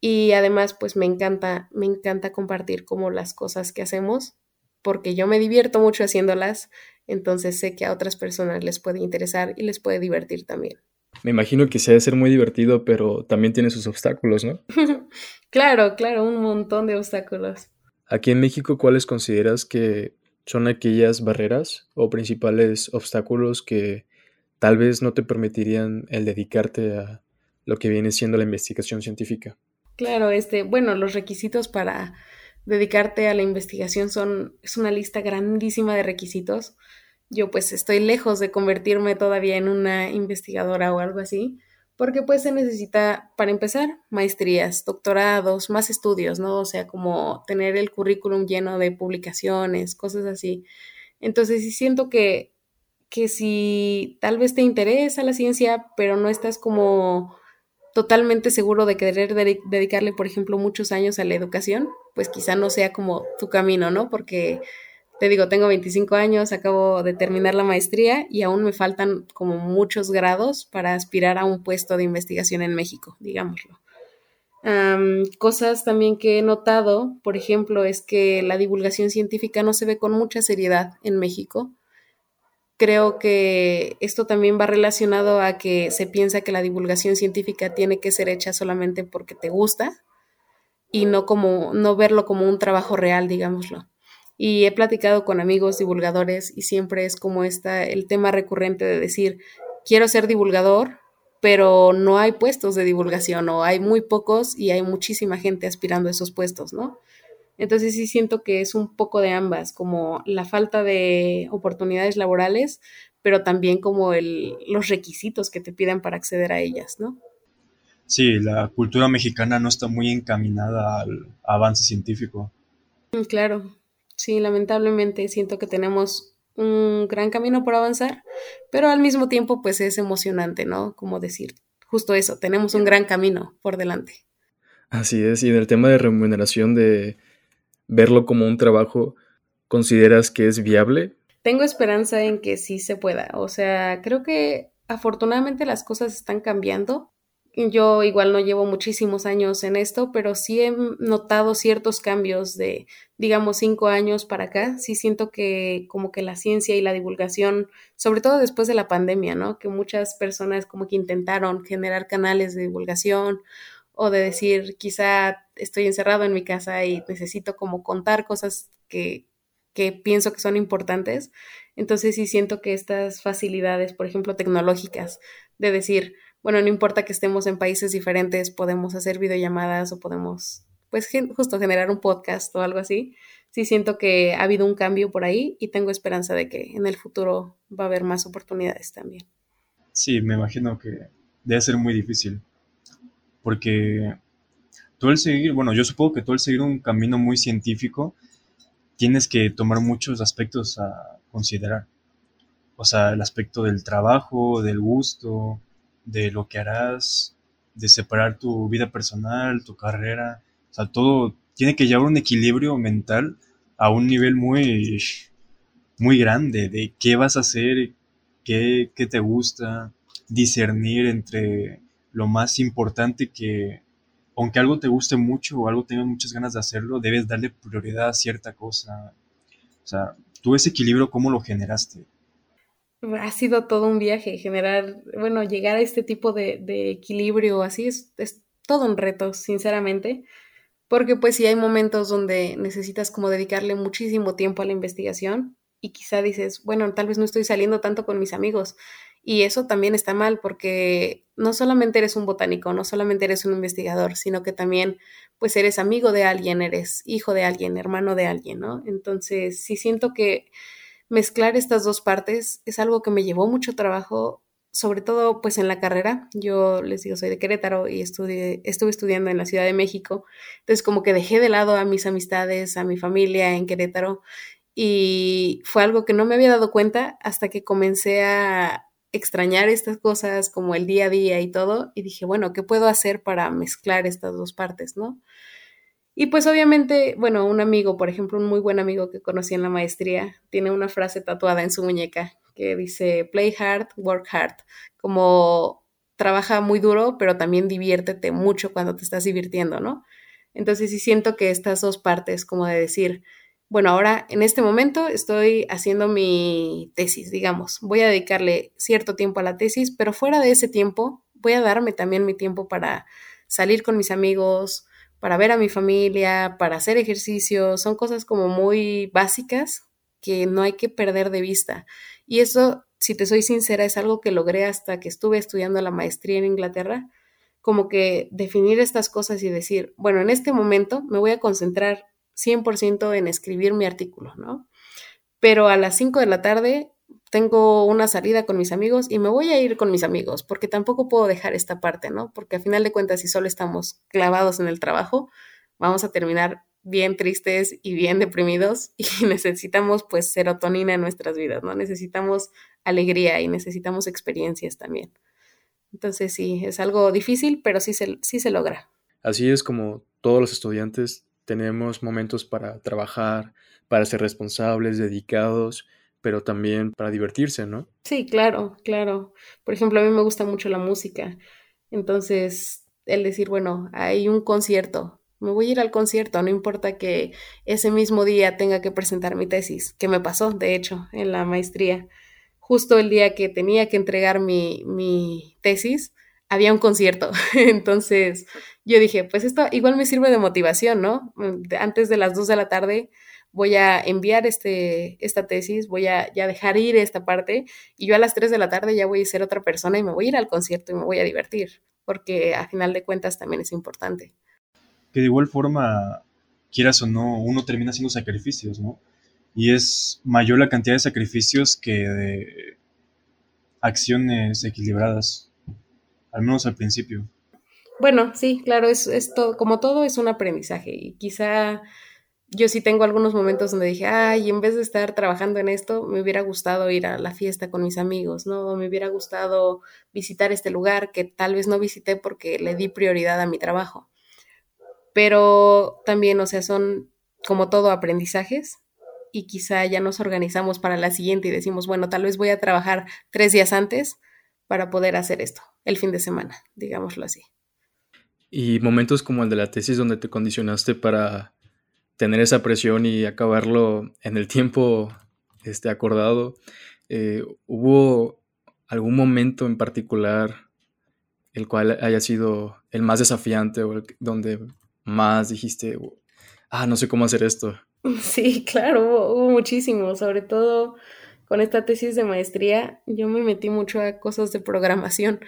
Y además pues me encanta, me encanta compartir como las cosas que hacemos, porque yo me divierto mucho haciéndolas, entonces sé que a otras personas les puede interesar y les puede divertir también. Me imagino que se debe ser muy divertido, pero también tiene sus obstáculos, ¿no? claro, claro, un montón de obstáculos. Aquí en México, ¿cuáles consideras que son aquellas barreras o principales obstáculos que tal vez no te permitirían el dedicarte a lo que viene siendo la investigación científica? Claro, este, bueno, los requisitos para dedicarte a la investigación son, es una lista grandísima de requisitos yo pues estoy lejos de convertirme todavía en una investigadora o algo así, porque pues se necesita, para empezar, maestrías, doctorados, más estudios, ¿no? O sea, como tener el currículum lleno de publicaciones, cosas así. Entonces sí siento que, que si tal vez te interesa la ciencia, pero no estás como totalmente seguro de querer dedicarle, por ejemplo, muchos años a la educación, pues quizá no sea como tu camino, ¿no? Porque te digo, tengo 25 años, acabo de terminar la maestría y aún me faltan como muchos grados para aspirar a un puesto de investigación en México, digámoslo. cosas también que he notado, por ejemplo, es que la divulgación científica no se ve con mucha seriedad en México. Creo que esto también va relacionado a que se piensa que la divulgación científica tiene que ser hecha solamente porque te gusta y no como no verlo como un trabajo real, digámoslo y he platicado con amigos divulgadores y siempre es como esta el tema recurrente de decir, quiero ser divulgador, pero no hay puestos de divulgación o hay muy pocos y hay muchísima gente aspirando a esos puestos, ¿no? Entonces sí siento que es un poco de ambas, como la falta de oportunidades laborales, pero también como el, los requisitos que te piden para acceder a ellas, ¿no? Sí, la cultura mexicana no está muy encaminada al avance científico. Mm, claro, Sí, lamentablemente siento que tenemos un gran camino por avanzar, pero al mismo tiempo pues es emocionante, ¿no? Como decir, justo eso, tenemos un gran camino por delante. Así es, y en el tema de remuneración, de verlo como un trabajo, ¿consideras que es viable? Tengo esperanza en que sí se pueda, o sea, creo que afortunadamente las cosas están cambiando yo igual no llevo muchísimos años en esto, pero sí he notado ciertos cambios de, digamos, cinco años para acá. Sí siento que como que la ciencia y la divulgación, sobre todo después de la pandemia, ¿no? Que muchas personas como que intentaron generar canales de divulgación o de decir, quizá estoy encerrado en mi casa y necesito como contar cosas que, que pienso que son importantes. Entonces sí siento que estas facilidades, por ejemplo, tecnológicas, de decir, bueno, no importa que estemos en países diferentes, podemos hacer videollamadas o podemos pues justo generar un podcast o algo así. Sí siento que ha habido un cambio por ahí y tengo esperanza de que en el futuro va a haber más oportunidades también. Sí, me imagino que debe ser muy difícil. Porque tú el seguir, bueno, yo supongo que tú el seguir un camino muy científico, tienes que tomar muchos aspectos a considerar. O sea, el aspecto del trabajo, del gusto, de lo que harás, de separar tu vida personal, tu carrera. O sea, todo tiene que llevar un equilibrio mental a un nivel muy, muy grande de qué vas a hacer, qué, qué te gusta, discernir entre lo más importante que, aunque algo te guste mucho o algo tengas muchas ganas de hacerlo, debes darle prioridad a cierta cosa. O sea, tú ese equilibrio, ¿cómo lo generaste? Ha sido todo un viaje, generar, bueno, llegar a este tipo de, equilibrio así es, es todo un reto, sinceramente, porque pues sí hay momentos donde necesitas como dedicarle muchísimo tiempo a la investigación y quizá dices, bueno, tal vez no estoy saliendo tanto con mis amigos, y eso también está mal porque no solamente eres un botánico, no solamente eres un investigador, sino que también pues eres amigo de alguien, eres hijo de alguien, hermano de alguien, ¿no? Entonces sí siento que mezclar estas dos partes es algo que me llevó mucho trabajo, sobre todo pues en la carrera. Yo les digo, soy de Querétaro y estudié, estuve estudiando en la Ciudad de México, entonces como que dejé de lado a mis amistades, a mi familia en Querétaro y fue algo que no me había dado cuenta hasta que comencé a extrañar estas cosas como el día a día y todo, y dije, bueno, ¿qué puedo hacer para mezclar estas dos partes, no? Y pues obviamente, bueno, un amigo, por ejemplo, un muy buen amigo que conocí en la maestría, tiene una frase tatuada en su muñeca que dice, play hard, work hard, como trabaja muy duro, pero también diviértete mucho cuando te estás divirtiendo, ¿no? Entonces sí siento que estas dos partes, como de decir, bueno, ahora en este momento estoy haciendo mi tesis, digamos, voy a dedicarle cierto tiempo a la tesis, pero fuera de ese tiempo voy a darme también mi tiempo para salir con mis amigos, para ver a mi familia, para hacer ejercicio, son cosas como muy básicas que no hay que perder de vista. Y eso, si te soy sincera, es algo que logré hasta que estuve estudiando la maestría en Inglaterra, como que definir estas cosas y decir, bueno, en este momento me voy a concentrar 100% en escribir mi artículo, ¿no? Pero a las 5 de la tarde tengo una salida con mis amigos y me voy a ir con mis amigos, porque tampoco puedo dejar esta parte, ¿no? Porque a final de cuentas, si solo estamos clavados en el trabajo, vamos a terminar bien tristes y bien deprimidos y necesitamos pues serotonina en nuestras vidas, ¿no? Necesitamos alegría y necesitamos experiencias también. Entonces sí, es algo difícil, pero sí se, sí se logra. Así es como todos los estudiantes tenemos momentos para trabajar, para ser responsables, dedicados, pero también para divertirse, ¿no? Sí, claro, claro. Por ejemplo, a mí me gusta mucho la música. Entonces, el decir, bueno, hay un concierto, me voy a ir al concierto, no importa que ese mismo día tenga que presentar mi tesis, que me pasó, de hecho, en la maestría. Justo el día que tenía que entregar mi, mi tesis, había un concierto. Entonces yo dije, pues esto igual me sirve de motivación, ¿no? Antes de las 2 de la tarde voy a enviar este, esta tesis, voy a ya dejar ir esta parte y yo a las 3 de la tarde ya voy a ser otra persona y me voy a ir al concierto y me voy a divertir, porque a final de cuentas también es importante. Que de igual forma, quieras o no, uno termina haciendo sacrificios, ¿no? Y es mayor la cantidad de sacrificios que de acciones equilibradas al menos al principio. Bueno, sí, claro, es, es todo, como todo es un aprendizaje y quizá yo sí tengo algunos momentos donde dije, ay, en vez de estar trabajando en esto, me hubiera gustado ir a la fiesta con mis amigos, ¿no? me hubiera gustado visitar este lugar que tal vez no visité porque le di prioridad a mi trabajo. Pero también, o sea, son como todo aprendizajes y quizá ya nos organizamos para la siguiente y decimos, bueno, tal vez voy a trabajar tres días antes para poder hacer esto el fin de semana, digámoslo así. Y momentos como el de la tesis donde te condicionaste para tener esa presión y acabarlo en el tiempo este, acordado, eh, ¿hubo algún momento en particular el cual haya sido el más desafiante o el donde más dijiste, ah, no sé cómo hacer esto? Sí, claro, hubo, hubo muchísimo, sobre todo con esta tesis de maestría, yo me metí mucho a cosas de programación.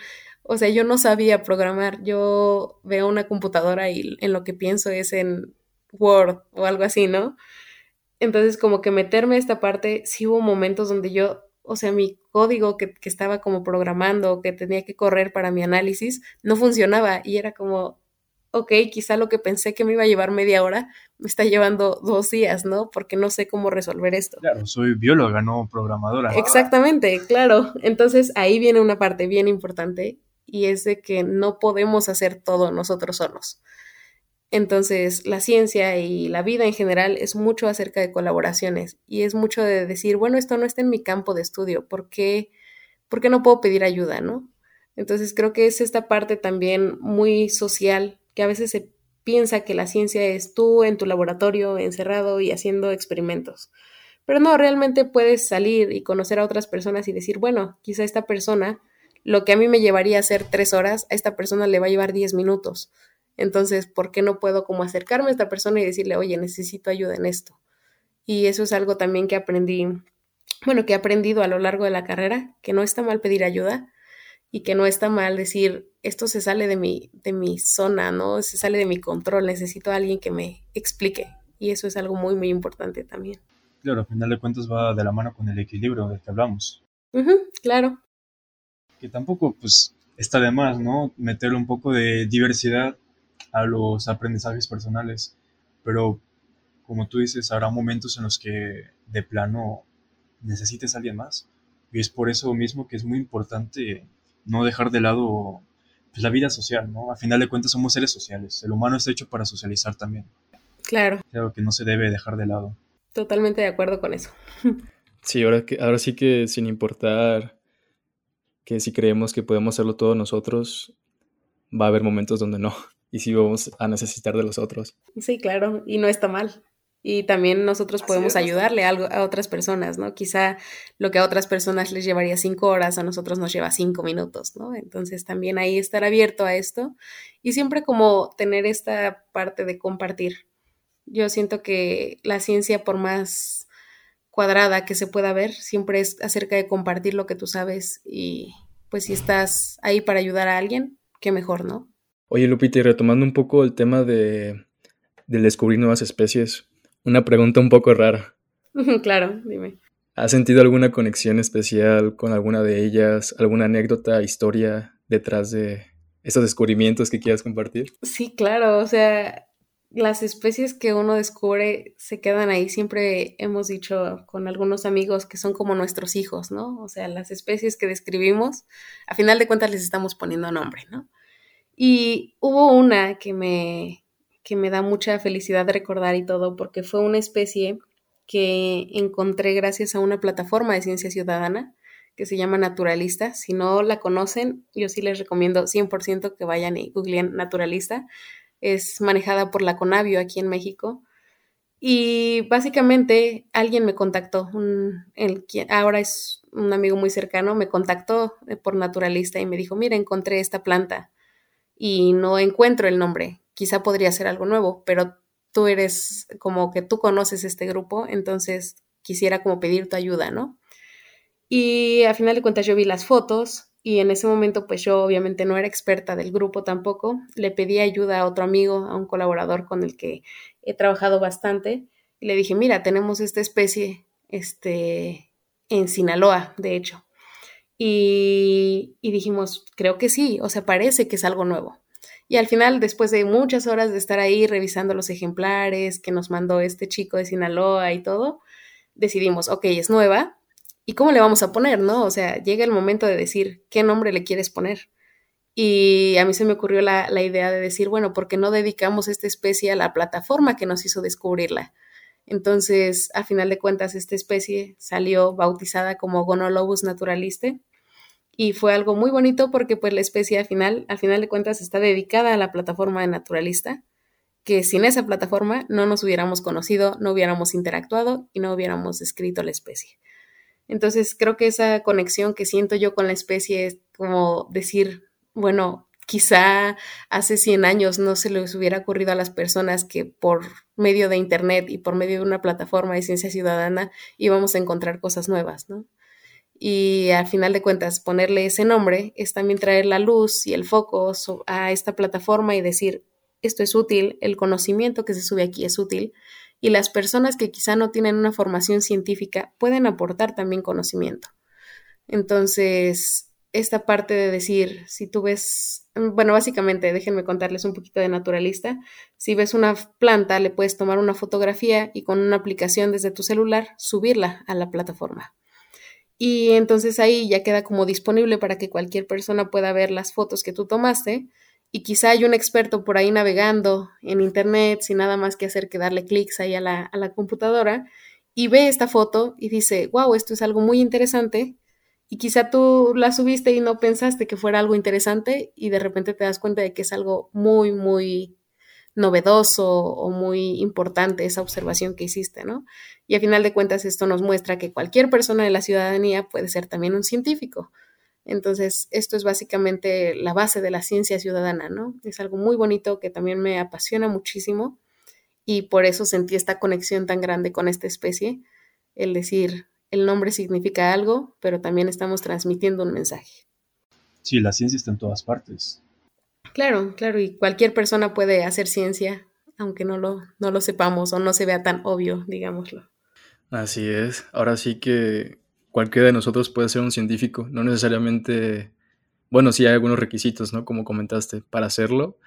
O sea, yo no sabía programar. Yo veo una computadora y en lo que pienso es en Word o algo así, ¿no? Entonces, como que meterme a esta parte, sí hubo momentos donde yo, o sea, mi código que, que estaba como programando, que tenía que correr para mi análisis, no funcionaba y era como, ok, quizá lo que pensé que me iba a llevar media hora me está llevando dos días, ¿no? Porque no sé cómo resolver esto. Claro, soy bióloga, no programadora. Exactamente, claro. Entonces ahí viene una parte bien importante y es de que no podemos hacer todo nosotros solos. Entonces, la ciencia y la vida en general es mucho acerca de colaboraciones y es mucho de decir, bueno, esto no está en mi campo de estudio, ¿por qué, ¿por qué no puedo pedir ayuda, no? Entonces, creo que es esta parte también muy social que a veces se piensa que la ciencia es tú en tu laboratorio encerrado y haciendo experimentos. Pero no, realmente puedes salir y conocer a otras personas y decir, bueno, quizá esta persona, lo que a mí me llevaría a hacer tres horas, a esta persona le va a llevar diez minutos. Entonces, ¿por qué no puedo como acercarme a esta persona y decirle, oye, necesito ayuda en esto? Y eso es algo también que aprendí, bueno, que he aprendido a lo largo de la carrera, que no está mal pedir ayuda, y que no está mal decir, esto se sale de mi, de mi zona, ¿no? Se sale de mi control, necesito a alguien que me explique. Y eso es algo muy, muy importante también. Claro, al final de cuentas va de la mano con el equilibrio del que hablamos. claro. Que tampoco, pues, está de más, ¿no? Meter un poco de diversidad a los aprendizajes personales. Pero, como tú dices, habrá momentos en los que de plano necesites a alguien más. Y es por eso mismo que es muy importante no dejar de lado pues, la vida social, ¿no? A final de cuentas somos seres sociales. El humano está hecho para socializar también. Claro. Claro que no se debe dejar de lado. Totalmente de acuerdo con eso. Sí, ahora, que, ahora sí que sin importar que si creemos que podemos hacerlo todos nosotros, va a haber momentos donde no. Y sí vamos a necesitar de los otros. Sí, claro. Y no está mal y también nosotros podemos ayudarle a, algo, a otras personas, ¿no? Quizá lo que a otras personas les llevaría cinco horas, a nosotros nos lleva cinco minutos, ¿no? Entonces también ahí estar abierto a esto y siempre como tener esta parte de compartir. Yo siento que la ciencia, por más cuadrada que se pueda ver, siempre es acerca de compartir lo que tú sabes y pues si estás ahí para ayudar a alguien, qué mejor, ¿no? Oye, Lupita, y retomando un poco el tema de, del descubrir nuevas especies, una pregunta un poco rara. claro, dime. ¿Has sentido alguna conexión especial con alguna de ellas? ¿Alguna anécdota, historia detrás de esos descubrimientos que quieras compartir? Sí, claro. O sea, las especies que uno descubre se quedan ahí. Siempre hemos dicho con algunos amigos que son como nuestros hijos, ¿no? O sea, las especies que describimos, a final de cuentas les estamos poniendo nombre, ¿no? Y hubo una que me, que me da mucha felicidad recordar y todo, porque fue una especie que encontré gracias a una plataforma de ciencia ciudadana que se llama Naturalista. Si no la conocen, yo sí les recomiendo 100% que vayan y googleen Naturalista. Es manejada por la Conavio aquí en México. Y básicamente alguien me contactó, un, el, ahora es un amigo muy cercano, me contactó por Naturalista y me dijo, mira, encontré esta planta y no encuentro el nombre quizá podría ser algo nuevo, pero tú eres como que tú conoces este grupo, entonces quisiera como pedir tu ayuda, ¿no? Y a final de cuentas yo vi las fotos y en ese momento pues yo obviamente no era experta del grupo tampoco, le pedí ayuda a otro amigo, a un colaborador con el que he trabajado bastante y le dije, mira, tenemos esta especie este, en Sinaloa, de hecho. Y, dijimos, creo que sí, o sea, parece que es algo nuevo. Y al final, después de muchas horas de estar ahí revisando los ejemplares que nos mandó este chico de Sinaloa y todo, decidimos, ok, es nueva, ¿y cómo le vamos a poner, no? O sea, llega el momento de decir qué nombre le quieres poner. Y a mí se me ocurrió la, la idea de decir, bueno, ¿por qué no dedicamos esta especie a la plataforma que nos hizo descubrirla? Entonces, a final de cuentas, esta especie salió bautizada como Gonolobus naturaliste y fue algo muy bonito porque pues la especie al final, al final de cuentas está dedicada a la plataforma de naturalista, que sin esa plataforma no nos hubiéramos conocido, no hubiéramos interactuado y no hubiéramos descrito la especie. Entonces creo que esa conexión que siento yo con la especie es como decir, bueno, quizá hace 100 años no se les hubiera ocurrido a las personas que por medio de Internet y por medio de una plataforma de ciencia ciudadana íbamos a encontrar cosas nuevas, ¿no? y al final de cuentas ponerle ese nombre es también traer la luz y el foco a esta plataforma y decir, esto es útil, el conocimiento que se sube aquí es útil y las personas que quizá no tienen una formación científica pueden aportar también conocimiento. Entonces, esta parte de decir, si tú ves, bueno, básicamente, déjenme contarles un poquito de naturalista, si ves una planta, le puedes tomar una fotografía y con una aplicación desde tu celular subirla a la plataforma. Y entonces ahí ya queda como disponible para que cualquier persona pueda ver las fotos que tú tomaste y quizá hay un experto por ahí navegando en internet sin nada más que hacer que darle clics ahí a la, a la computadora y ve esta foto y dice, wow, esto es algo muy interesante y quizá tú la subiste y no pensaste que fuera algo interesante y de repente te das cuenta de que es algo muy, muy novedoso o muy importante esa observación que hiciste, ¿no? Y a final de cuentas esto nos muestra que cualquier persona de la ciudadanía puede ser también un científico. Entonces, esto es básicamente la base de la ciencia ciudadana, ¿no? Es algo muy bonito que también me apasiona muchísimo y por eso sentí esta conexión tan grande con esta especie, el decir, el nombre significa algo, pero también estamos transmitiendo un mensaje. Sí, la ciencia está en todas partes. Claro, claro, y cualquier persona puede hacer ciencia, aunque no lo, no lo sepamos o no se vea tan obvio, digámoslo. Así es. Ahora sí que cualquiera de nosotros puede ser un científico, no necesariamente, bueno, sí hay algunos requisitos, ¿no? Como comentaste, para hacerlo,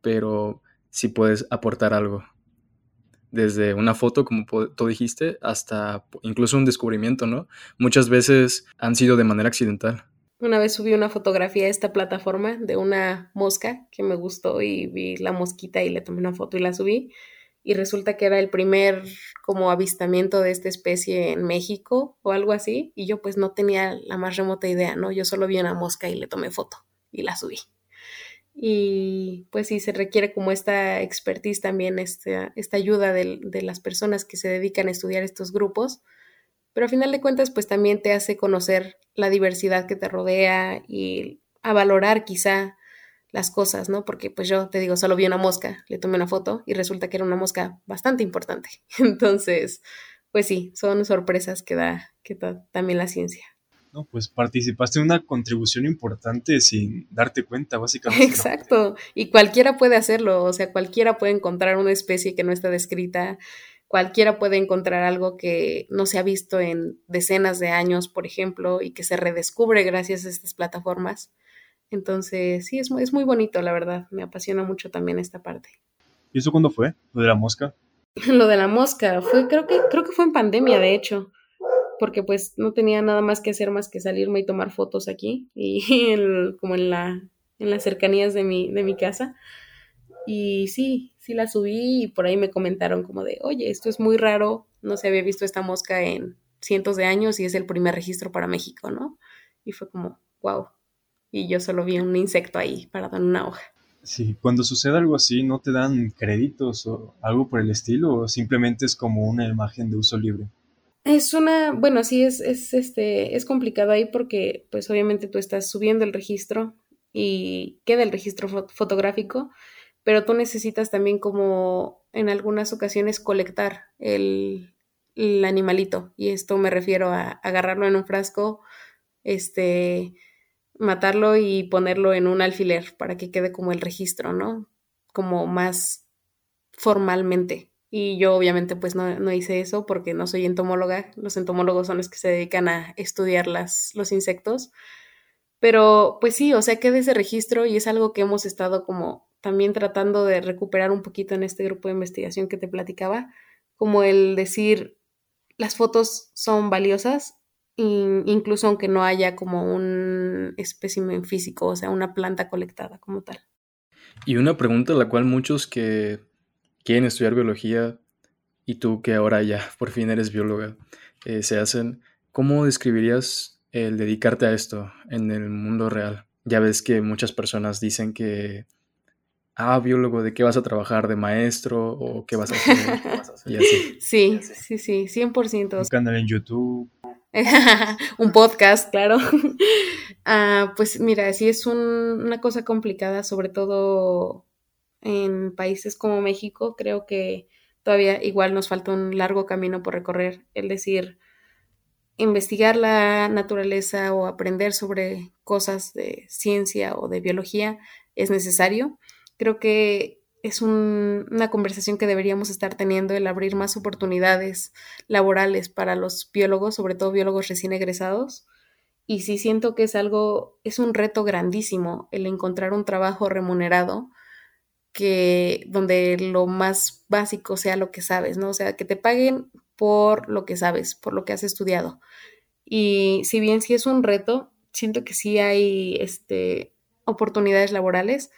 pero sí puedes aportar algo. Desde una foto, como tú dijiste, hasta incluso un descubrimiento, ¿no? Muchas veces han sido de manera accidental. Una vez subí una fotografía a esta plataforma de una mosca que me gustó y vi la mosquita y le tomé una foto y la subí y resulta que era el primer como avistamiento de esta especie en México o algo así y yo pues no tenía la más remota idea, ¿no? Yo solo vi una mosca y le tomé foto y la subí. Y pues sí, se requiere como esta expertise también, esta, esta ayuda de, de las personas que se dedican a estudiar estos grupos, pero a final de cuentas pues también te hace conocer la diversidad que te rodea y a valorar quizá las cosas, ¿no? Porque pues yo te digo, solo vi una mosca, le tomé una foto y resulta que era una mosca bastante importante. Entonces, pues sí, son sorpresas que da, que da también la ciencia. No, pues participaste en una contribución importante sin darte cuenta, básicamente. Exacto, y cualquiera puede hacerlo, o sea, cualquiera puede encontrar una especie que no está descrita, cualquiera puede encontrar algo que no se ha visto en decenas de años, por ejemplo, y que se redescubre gracias a estas plataformas. Entonces, sí, es muy, es muy bonito, la verdad. Me apasiona mucho también esta parte. ¿Y eso cuándo fue? ¿Lo de la mosca? Lo de la mosca, fue, creo que, creo que fue en pandemia, de hecho. Porque pues no tenía nada más que hacer más que salirme y tomar fotos aquí. Y como en la, en las cercanías de mi, de mi casa. Y sí, sí la subí y por ahí me comentaron como de, oye, esto es muy raro, no se había visto esta mosca en cientos de años y es el primer registro para México, ¿no? Y fue como, wow, y yo solo vi un insecto ahí parado en una hoja. Sí, cuando sucede algo así, ¿no te dan créditos o algo por el estilo o simplemente es como una imagen de uso libre? Es una, bueno, sí, es, es, este, es complicado ahí porque pues obviamente tú estás subiendo el registro y queda el registro fotográfico, pero tú necesitas también como en algunas ocasiones colectar el, el animalito y esto me refiero a agarrarlo en un frasco, este, matarlo y ponerlo en un alfiler para que quede como el registro, ¿no? Como más formalmente. Y yo obviamente pues no, hice eso porque no soy entomóloga. Los entomólogos son los que se dedican a estudiar las, los insectos. Pero pues sí, o sea, queda ese registro y es algo que hemos estado como también tratando de recuperar un poquito en este grupo de investigación que te platicaba, como el decir, las fotos son valiosas incluso aunque no haya como un espécimen físico, o sea, una planta colectada como tal. Y una pregunta a la cual muchos que quieren estudiar biología y tú que ahora ya por fin eres bióloga, eh, se hacen, ¿cómo describirías el dedicarte a esto en el mundo real? Ya ves que muchas personas dicen que, ah, biólogo, ¿de qué vas a trabajar? ¿De maestro? ¿O qué vas a hacer? Y así. Sí, sí, sí, 100%. Un canal en YouTube. un podcast, claro. Ah, pues mira, sí es una cosa complicada, sobre todo en países como México. Creo que todavía igual nos falta un largo camino por recorrer. Es decir, investigar la naturaleza o aprender sobre cosas de ciencia o de biología es necesario. Creo que es una conversación que deberíamos estar teniendo, el abrir más oportunidades laborales para los biólogos, sobre todo biólogos recién egresados. Y sí siento que es algo, es un reto grandísimo el encontrar un trabajo remunerado que donde lo más básico sea lo que sabes, ¿no? O sea, que te paguen por lo que sabes, por lo que has estudiado. Y si bien sí es un reto, siento que sí hay este, oportunidades laborales.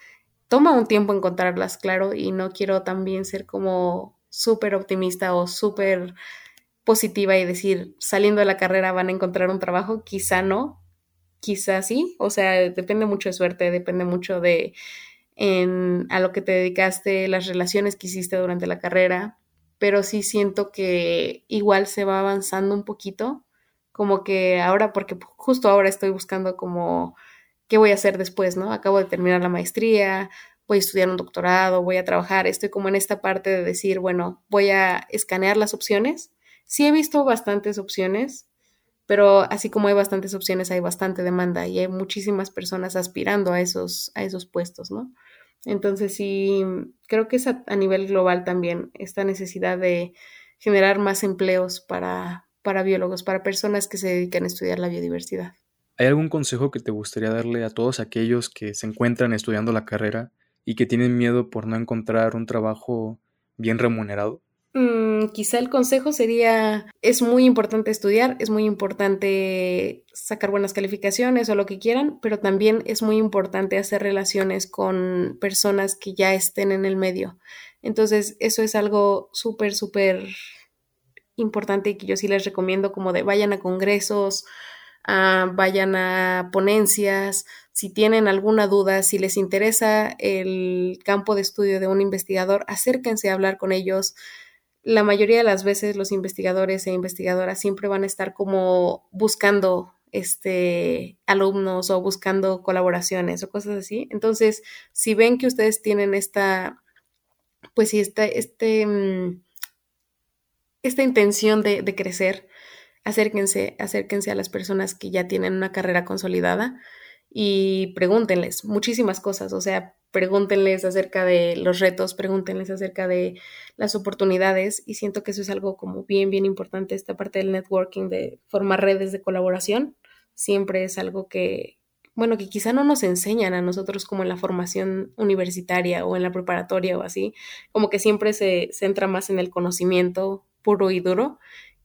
Toma un tiempo encontrarlas, claro, y no quiero también ser como súper optimista o súper positiva y decir, saliendo de la carrera van a encontrar un trabajo, quizá no, quizá sí, o sea, depende mucho de suerte, depende mucho de en, a lo que te dedicaste, las relaciones que hiciste durante la carrera, pero sí siento que igual se va avanzando un poquito, como que ahora, porque justo ahora estoy buscando como qué voy a hacer después, ¿no? Acabo de terminar la maestría, voy a estudiar un doctorado, voy a trabajar, estoy como en esta parte de decir, bueno, voy a escanear las opciones. Sí he visto bastantes opciones, pero así como hay bastantes opciones, hay bastante demanda y hay muchísimas personas aspirando a esos, a esos puestos, ¿no? Entonces sí, creo que es a, nivel global también esta necesidad de generar más empleos para, para biólogos, para personas que se dedican a estudiar la biodiversidad. ¿Hay algún consejo que te gustaría darle a todos aquellos que se encuentran estudiando la carrera y que tienen miedo por no encontrar un trabajo bien remunerado? Mm, quizá el consejo sería, es muy importante estudiar, es muy importante sacar buenas calificaciones o lo que quieran, pero también es muy importante hacer relaciones con personas que ya estén en el medio. Entonces, eso es algo súper, súper importante y que yo sí les recomiendo como de vayan a congresos, ah, vayan a ponencias, si tienen alguna duda, si les interesa el campo de estudio de un investigador, acérquense a hablar con ellos la mayoría de las veces los investigadores e investigadoras siempre van a estar como buscando este alumnos o buscando colaboraciones o cosas así. Entonces, si ven que ustedes tienen esta, pues sí, esta, este, mm, esta intención de, de crecer, acérquense, acérquense a las personas que ya tienen una carrera consolidada y pregúntenles muchísimas cosas, o sea, pregúntenles acerca de los retos, pregúntenles acerca de las oportunidades y siento que eso es algo como bien, bien importante, esta parte del networking, de formar redes de colaboración, siempre es algo que, bueno, que quizá no nos enseñan a nosotros como en la formación universitaria o en la preparatoria o así, como que siempre se centra más en el conocimiento puro y duro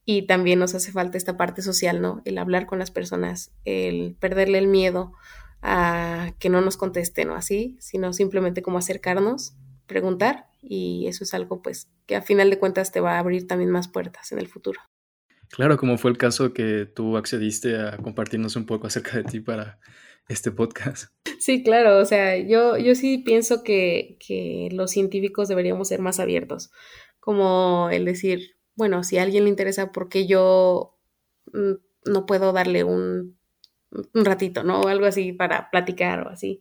y también nos hace falta esta parte social, ¿no? El hablar con las personas, el perderle el miedo a que no nos contesten o así, sino simplemente como acercarnos, preguntar y eso es algo pues que a final de cuentas te va a abrir también más puertas en el futuro. Claro, como fue el caso que tú accediste a compartirnos un poco acerca de ti para este podcast. Sí, claro, o sea, yo, yo sí pienso que, que los científicos deberíamos ser más abiertos, como el decir, bueno, si a alguien le interesa, ¿por qué yo mm, no puedo darle un, un ratito, ¿no? O algo así para platicar o así.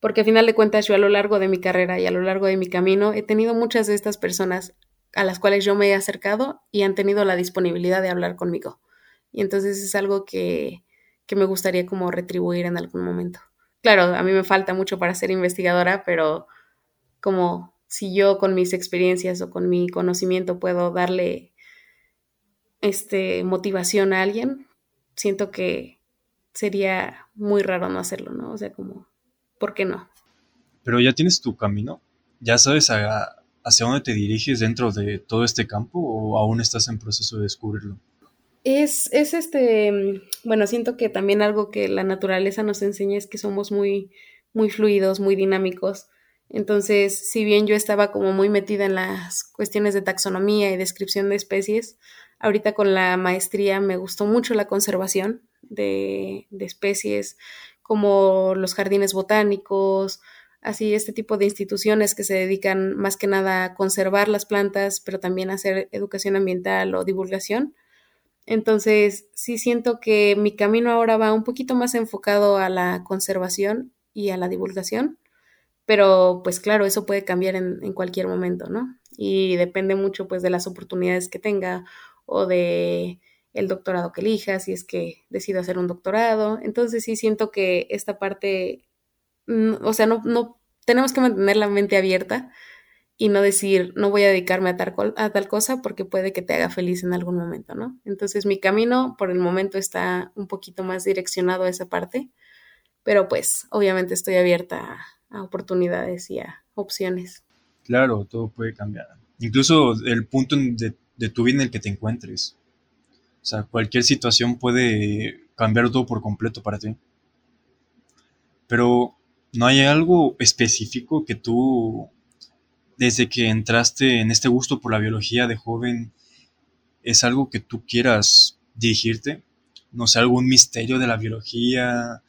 Porque a final de cuentas yo a lo largo de mi carrera y a lo largo de mi camino he tenido muchas de estas personas a las cuales yo me he acercado y han tenido la disponibilidad de hablar conmigo. Y entonces es algo que, que me gustaría como retribuir en algún momento. Claro, a mí me falta mucho para ser investigadora, pero como si yo con mis experiencias o con mi conocimiento puedo darle este motivación a alguien, siento que sería muy raro no hacerlo, ¿no? O sea, como, ¿por qué no? Pero ya tienes tu camino, ya sabes hacia dónde te diriges dentro de todo este campo o aún estás en proceso de descubrirlo. Es, es este, bueno, siento que también algo que la naturaleza nos enseña es que somos muy, muy fluidos, muy dinámicos entonces, si bien yo estaba como muy metida en las cuestiones de taxonomía y descripción de especies, ahorita con la maestría me gustó mucho la conservación de, especies, como los jardines botánicos, así este tipo de instituciones que se dedican más que nada a conservar las plantas, pero también a hacer educación ambiental o divulgación. Entonces, sí siento que mi camino ahora va un poquito más enfocado a la conservación y a la divulgación pero pues claro, eso puede cambiar en, en, cualquier momento, ¿no? Y depende mucho pues de las oportunidades que tenga o de el doctorado que elijas, si es que decido hacer un doctorado. Entonces sí siento que esta parte, o sea, no, no tenemos que mantener la mente abierta y no decir, no voy a dedicarme a tal, a cosa porque puede que te haga feliz en algún momento, ¿no? Entonces mi camino por el momento está un poquito más direccionado a esa parte, pero pues obviamente estoy abierta a oportunidades y a opciones. Claro, todo puede cambiar. Incluso el punto de, de tu vida en el que te encuentres. O sea, cualquier situación puede cambiar todo por completo para ti. Pero no hay algo específico que tú, desde que entraste en este gusto por la biología de joven, es algo que tú quieras dirigirte. No sé, algún misterio de la biología,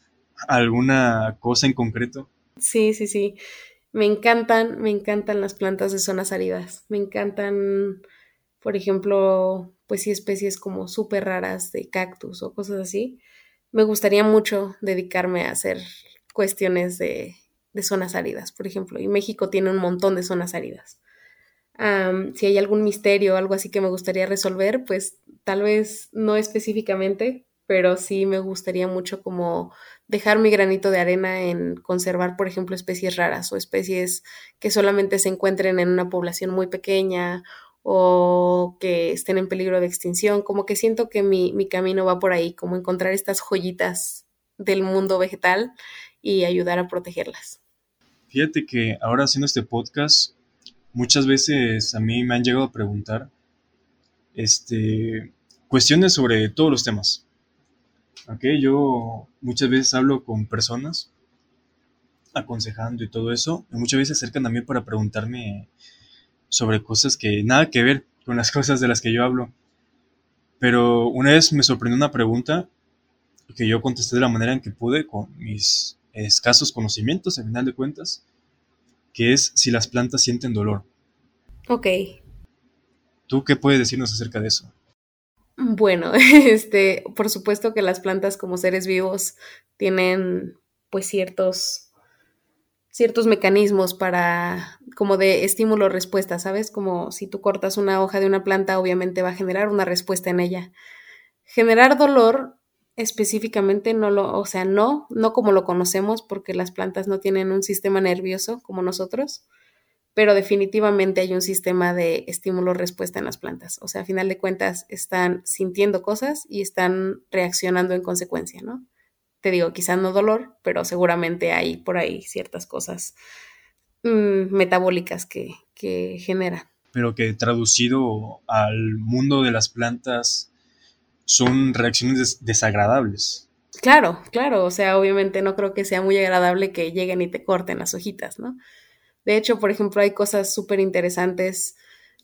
alguna cosa en concreto. Sí, sí, sí. Me encantan, me encantan las plantas de zonas áridas. Me encantan, por ejemplo, pues sí, especies como súper raras de cactus o cosas así. Me gustaría mucho dedicarme a hacer cuestiones de, de zonas áridas, por ejemplo. Y México tiene un montón de zonas áridas. si hay algún misterio o algo así que me gustaría resolver, pues tal vez no específicamente, pero sí me gustaría mucho como dejar mi granito de arena en conservar, por ejemplo, especies raras o especies que solamente se encuentren en una población muy pequeña o que estén en peligro de extinción. Como que siento que mi, mi camino va por ahí, como encontrar estas joyitas del mundo vegetal y ayudar a protegerlas. Fíjate que ahora haciendo este podcast, muchas veces a mí me han llegado a preguntar este, cuestiones sobre todos los temas. Yo muchas veces hablo con personas aconsejando y todo eso, y muchas veces se acercan a mí para preguntarme sobre cosas que nada que ver con las cosas de las que yo hablo. Pero una vez me sorprendió una pregunta que yo contesté de la manera en que pude, con mis escasos conocimientos, al final de cuentas, que es si las plantas sienten dolor. Ok. ¿Tú qué puedes decirnos acerca de eso? Bueno, este, por supuesto que las plantas como seres vivos tienen pues ciertos ciertos mecanismos para como de estímulo respuesta, ¿sabes? Como si tú cortas una hoja de una planta, obviamente va a generar una respuesta en ella. Generar dolor específicamente no lo, o sea, no, no como lo conocemos porque las plantas no tienen un sistema nervioso como nosotros pero definitivamente hay un sistema de estímulo-respuesta en las plantas. O sea, a final de cuentas están sintiendo cosas y están reaccionando en consecuencia, ¿no? Te digo, quizás no dolor, pero seguramente hay por ahí ciertas cosas mm, metabólicas que, que generan. Pero que traducido al mundo de las plantas son reacciones desagradables. Claro, claro, o sea, obviamente no creo que sea muy agradable que lleguen y te corten las hojitas, ¿no? De hecho, por ejemplo, hay cosas súper interesantes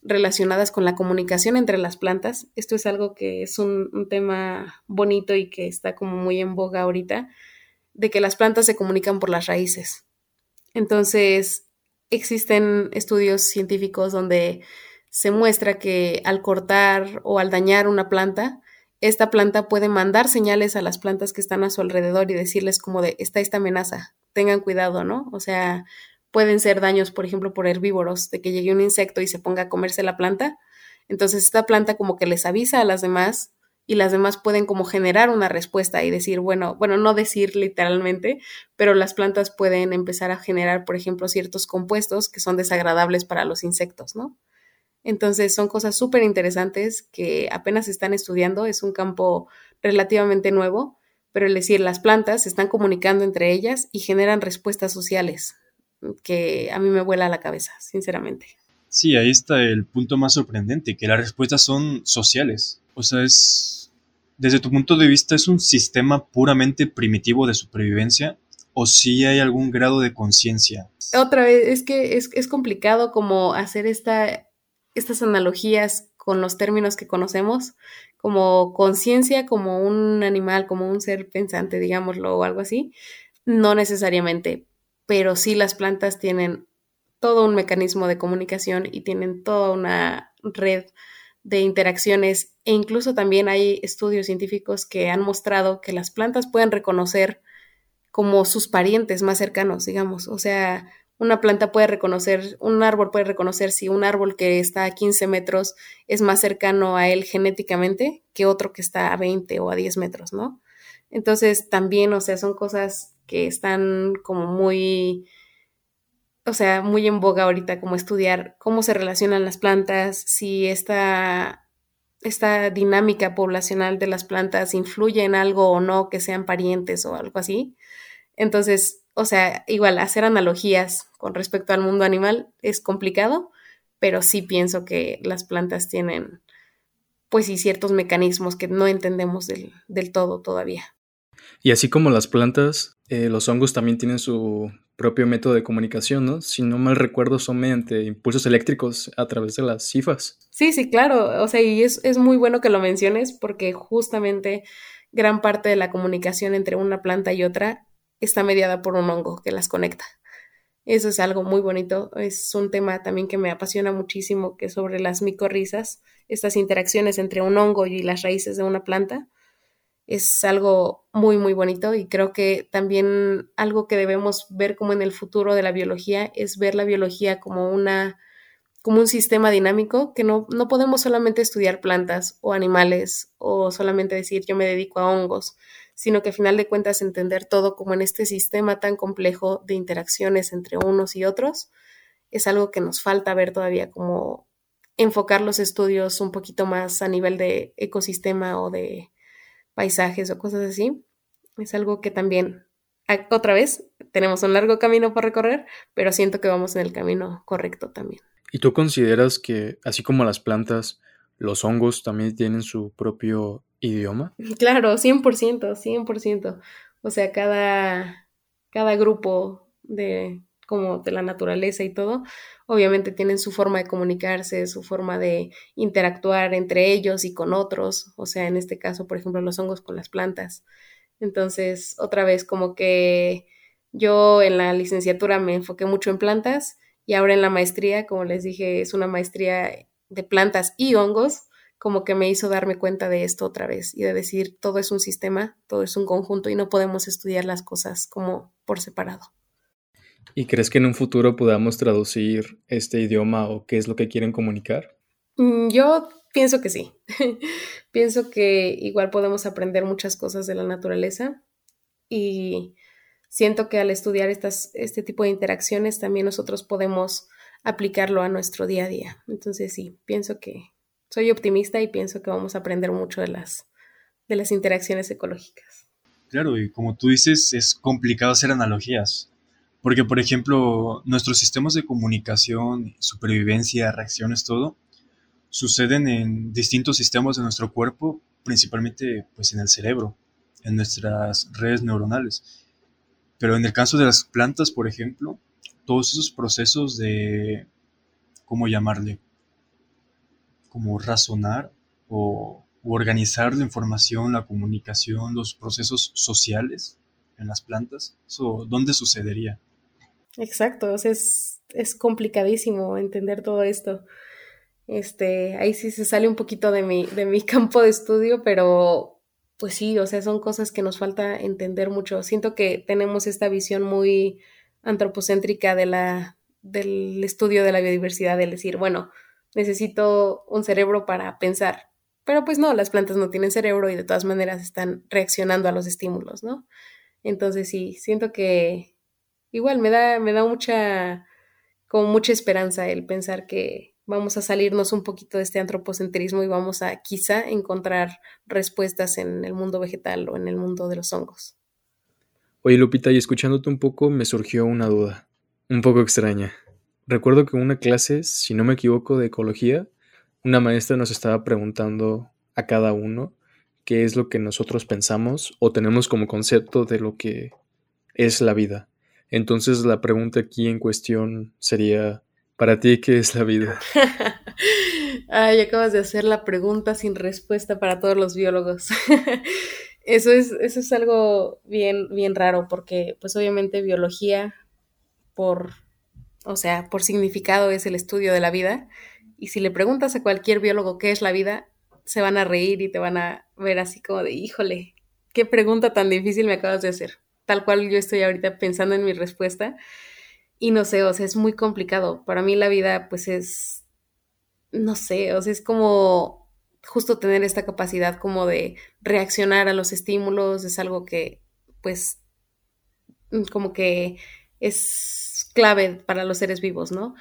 relacionadas con la comunicación entre las plantas. Esto es algo que es un, tema bonito y que está como muy en boga ahorita, de que las plantas se comunican por las raíces. Entonces, existen estudios científicos donde se muestra que al cortar o al dañar una planta, esta planta puede mandar señales a las plantas que están a su alrededor y decirles como de, está esta amenaza, tengan cuidado, ¿no? O sea, pueden ser daños, por ejemplo, por herbívoros, de que llegue un insecto y se ponga a comerse la planta. Entonces esta planta como que les avisa a las demás y las demás pueden como generar una respuesta y decir, bueno, bueno, no decir literalmente, pero las plantas pueden empezar a generar, por ejemplo, ciertos compuestos que son desagradables para los insectos, ¿no? Entonces son cosas súper interesantes que apenas están estudiando, es un campo relativamente nuevo, pero es decir, las plantas se están comunicando entre ellas y generan respuestas sociales que a mí me vuela la cabeza, sinceramente. Sí, ahí está el punto más sorprendente, que las respuestas son sociales. O sea, es, desde tu punto de vista, ¿es un sistema puramente primitivo de supervivencia o si hay algún grado de conciencia? Otra vez, es que es, complicado como hacer esta, estas analogías con los términos que conocemos, como conciencia, como un animal, como un ser pensante, digámoslo, o algo así. No necesariamente, pero sí las plantas tienen todo un mecanismo de comunicación y tienen toda una red de interacciones e incluso también hay estudios científicos que han mostrado que las plantas pueden reconocer como sus parientes más cercanos, digamos, o sea, una planta puede reconocer, un árbol puede reconocer si un árbol que está a 15 metros es más cercano a él genéticamente que otro que está a 20 o a 10 metros, ¿no? Entonces también, o sea, son cosas que están como muy, o sea, muy en boga ahorita, como estudiar cómo se relacionan las plantas, si esta, esta dinámica poblacional de las plantas influye en algo o no, que sean parientes o algo así. Entonces, o sea, igual hacer analogías con respecto al mundo animal es complicado, pero sí pienso que las plantas tienen, pues sí, ciertos mecanismos que no entendemos del, del todo todavía. Y así como las plantas, eh, los hongos también tienen su propio método de comunicación, ¿no? Si no mal recuerdo, son mediante impulsos eléctricos a través de las cifas. Sí, sí, claro. O sea, y es, es muy bueno que lo menciones porque justamente gran parte de la comunicación entre una planta y otra está mediada por un hongo que las conecta. Eso es algo muy bonito. Es un tema también que me apasiona muchísimo, que sobre las micorrizas, estas interacciones entre un hongo y las raíces de una planta. Es algo muy, muy bonito y creo que también algo que debemos ver como en el futuro de la biología es ver la biología como una como un sistema dinámico que no, no podemos solamente estudiar plantas o animales o solamente decir yo me dedico a hongos, sino que a final de cuentas entender todo como en este sistema tan complejo de interacciones entre unos y otros es algo que nos falta ver todavía, como enfocar los estudios un poquito más a nivel de ecosistema o de paisajes o cosas así. Es algo que también, otra vez, tenemos un largo camino por recorrer, pero siento que vamos en el camino correcto también. ¿Y tú consideras que, así como las plantas, los hongos también tienen su propio idioma? Claro, 100%, 100%. O sea, cada, cada grupo de como de la naturaleza y todo, obviamente tienen su forma de comunicarse, su forma de interactuar entre ellos y con otros, o sea, en este caso, por ejemplo, los hongos con las plantas. Entonces, otra vez, como que yo en la licenciatura me enfoqué mucho en plantas y ahora en la maestría, como les dije, es una maestría de plantas y hongos, como que me hizo darme cuenta de esto otra vez y de decir, todo es un sistema, todo es un conjunto y no podemos estudiar las cosas como por separado. ¿Y crees que en un futuro podamos traducir este idioma o qué es lo que quieren comunicar? Mm, yo pienso que sí. pienso que igual podemos aprender muchas cosas de la naturaleza y siento que al estudiar estas, este tipo de interacciones también nosotros podemos aplicarlo a nuestro día a día. Entonces sí, pienso que soy optimista y pienso que vamos a aprender mucho de las, de las interacciones ecológicas. Claro, y como tú dices, es complicado hacer analogías, porque por ejemplo, nuestros sistemas de comunicación, supervivencia, reacciones, todo, suceden en distintos sistemas de nuestro cuerpo, principalmente pues en el cerebro, en nuestras redes neuronales. Pero en el caso de las plantas, por ejemplo, todos esos procesos de, ¿cómo llamarle? como razonar o organizar la información, la comunicación, los procesos sociales en las plantas? ¿Dónde sucedería? Exacto, es, es complicadísimo entender todo esto. Este, ahí sí se sale un poquito de mi, de mi campo de estudio, pero pues sí, o sea, son cosas que nos falta entender mucho. Siento que tenemos esta visión muy antropocéntrica de la, del estudio de la biodiversidad, del decir, bueno, necesito un cerebro para pensar. Pero pues no, las plantas no tienen cerebro y de todas maneras están reaccionando a los estímulos, ¿no? Entonces sí, siento que igual me da, me da mucha, como mucha esperanza el pensar que vamos a salirnos un poquito de este antropocentrismo y vamos a quizá encontrar respuestas en el mundo vegetal o en el mundo de los hongos. Oye Lupita, y escuchándote un poco me surgió una duda, un poco extraña. Recuerdo que en una clase, si no me equivoco, de ecología, una maestra nos estaba preguntando a cada uno qué es lo que nosotros pensamos o tenemos como concepto de lo que es la vida. Entonces la pregunta aquí en cuestión sería, ¿para ti qué es la vida? Ay, acabas de hacer la pregunta sin respuesta para todos los biólogos. eso, es, eso es algo bien, bien raro porque pues obviamente biología por o sea, por significado es el estudio de la vida. Y si le preguntas a cualquier biólogo qué es la vida, se van a reír y te van a ver así como de, híjole, qué pregunta tan difícil me acabas de hacer. Tal cual yo estoy ahorita pensando en mi respuesta. y no sé, o sea, es muy complicado. Para mí la vida pues es, no sé, o sea, es como justo tener esta capacidad como de reaccionar a los estímulos, es algo que pues como que es clave para los seres vivos, ¿no?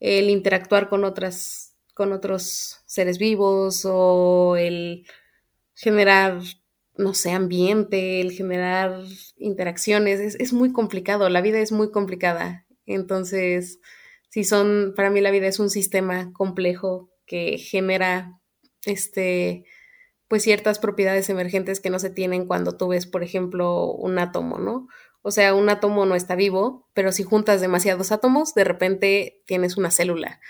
El interactuar con otras, con otros seres vivos o el generar, no sé, ambiente, el generar interacciones, es, es muy complicado, la vida es muy complicada. Entonces, si son, para mí la vida es un sistema complejo que genera, este, pues ciertas propiedades emergentes que no se tienen cuando tú ves, por ejemplo, un átomo, ¿no? O sea, un átomo no está vivo, pero si juntas demasiados átomos, de repente tienes una célula.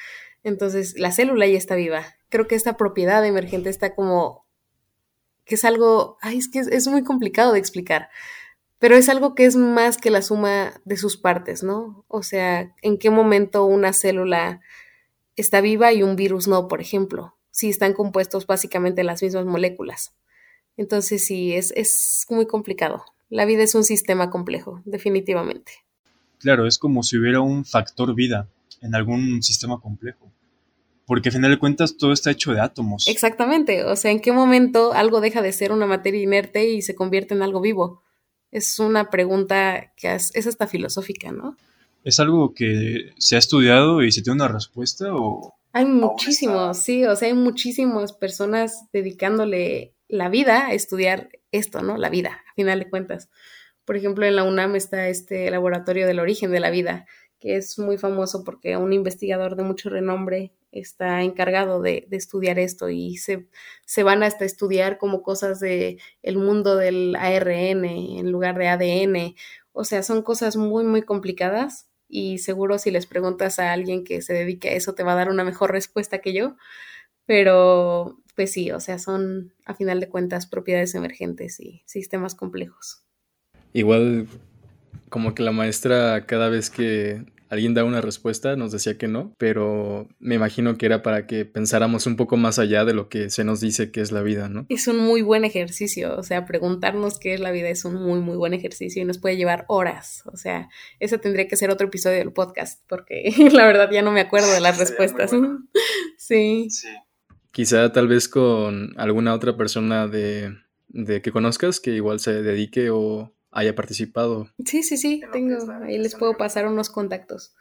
Entonces, la célula ya está viva. Creo que esta propiedad emergente está como que es algo, ay, es que es, muy complicado de explicar, pero es algo que es más que la suma de sus partes, ¿no? O sea, en qué momento una célula está viva y un virus no, por ejemplo, si están compuestos básicamente las mismas moléculas. Entonces, sí, es, es muy complicado. La vida es un sistema complejo, definitivamente. Claro, es como si hubiera un factor vida en algún sistema complejo. Porque al final de cuentas todo está hecho de átomos. Exactamente. O sea, ¿en qué momento algo deja de ser una materia inerte y se convierte en algo vivo? Es una pregunta que es, hasta filosófica, ¿no? ¿Es algo que se ha estudiado y se tiene una respuesta o...? Hay muchísimos, sí, o sea, hay muchísimas personas dedicándole la vida a estudiar esto, ¿no? La vida, a final de cuentas. Por ejemplo, en la UNAM está este laboratorio del origen de la vida, que es muy famoso porque un investigador de mucho renombre está encargado de, estudiar esto y se, se, van hasta estudiar como cosas de el mundo del ARN en lugar de ADN. O sea, son cosas muy, muy complicadas y seguro si les preguntas a alguien que se dedique a eso te va a dar una mejor respuesta que yo. Pero pues sí, o sea, son a final de cuentas propiedades emergentes y sistemas complejos. Igual, como que la maestra cada vez que alguien da una respuesta nos decía que no, pero me imagino que era para que pensáramos un poco más allá de lo que se nos dice que es la vida, ¿no? Es un muy buen ejercicio, o sea, preguntarnos qué es la vida es un muy, muy buen ejercicio y nos puede llevar horas, o sea, ese tendría que ser otro episodio del podcast, porque la verdad ya no me acuerdo de las respuestas. sí. sí. Quizá tal vez con alguna otra persona de, que conozcas que igual se dedique o haya participado. Sí, sí, sí, tengo, ahí les puedo pasar unos contactos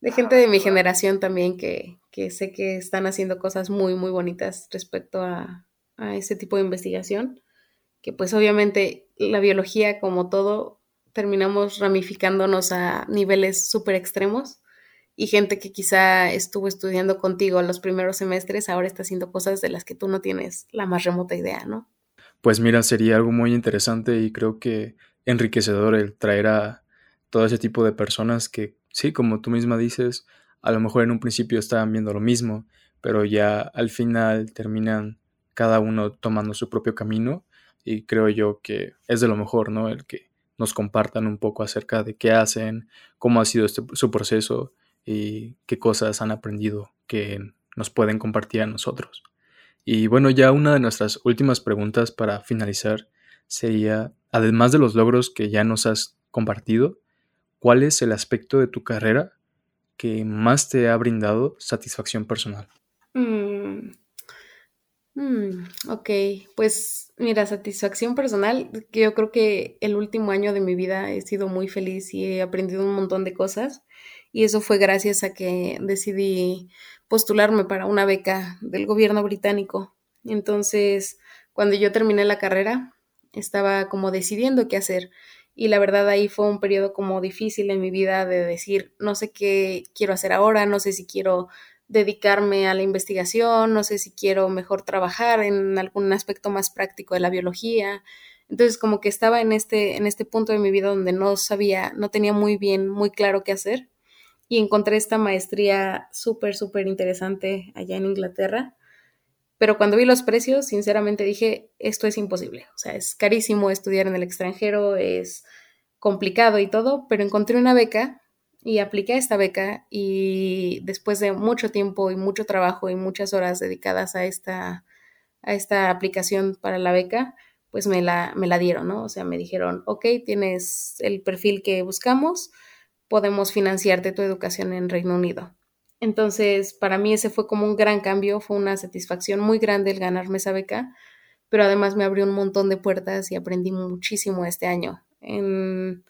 de gente de mi generación también que, que, sé que están haciendo cosas muy, muy bonitas respecto a, a ese tipo de investigación, que pues obviamente la biología como todo terminamos ramificándonos a niveles súper extremos y gente que quizá estuvo estudiando contigo los primeros semestres ahora está haciendo cosas de las que tú no tienes la más remota idea, ¿no? Pues mira, sería algo muy interesante y creo que enriquecedor el traer a todo ese tipo de personas que, sí, como tú misma dices, a lo mejor en un principio estaban viendo lo mismo, pero ya al final terminan cada uno tomando su propio camino y creo yo que es de lo mejor, ¿no? El que nos compartan un poco acerca de qué hacen, cómo ha sido este, su proceso y qué cosas han aprendido que nos pueden compartir a nosotros. Y bueno, ya una de nuestras últimas preguntas para finalizar sería, además de los logros que ya nos has compartido, ¿cuál es el aspecto de tu carrera que más te ha brindado satisfacción personal? Mm, mm, ok, pues mira, satisfacción personal, yo creo que el último año de mi vida he sido muy feliz y he aprendido un montón de cosas y eso fue gracias a que decidí postularme para una beca del gobierno británico. Entonces, cuando yo terminé la carrera, estaba como decidiendo qué hacer y la verdad ahí fue un periodo como difícil en mi vida de decir, no sé qué quiero hacer ahora, no sé si quiero dedicarme a la investigación, no sé si quiero mejor trabajar en algún aspecto más práctico de la biología. Entonces como que estaba en este en este punto de mi vida donde no sabía, no tenía muy bien, muy claro qué hacer y encontré esta maestría súper, súper interesante allá en Inglaterra. Pero cuando vi los precios, sinceramente dije, esto es imposible. O sea, es carísimo estudiar en el extranjero, es complicado y todo, pero encontré una beca y apliqué a esta beca y después de mucho tiempo y mucho trabajo y muchas horas dedicadas a esta, a esta aplicación para la beca, pues me la, me la dieron, ¿no? O sea, me dijeron, ok, tienes el perfil que buscamos, podemos financiarte tu educación en Reino Unido. Entonces, para mí ese fue como un gran cambio, fue una satisfacción muy grande el ganarme esa beca, pero además me abrió un montón de puertas y aprendí muchísimo este año. En,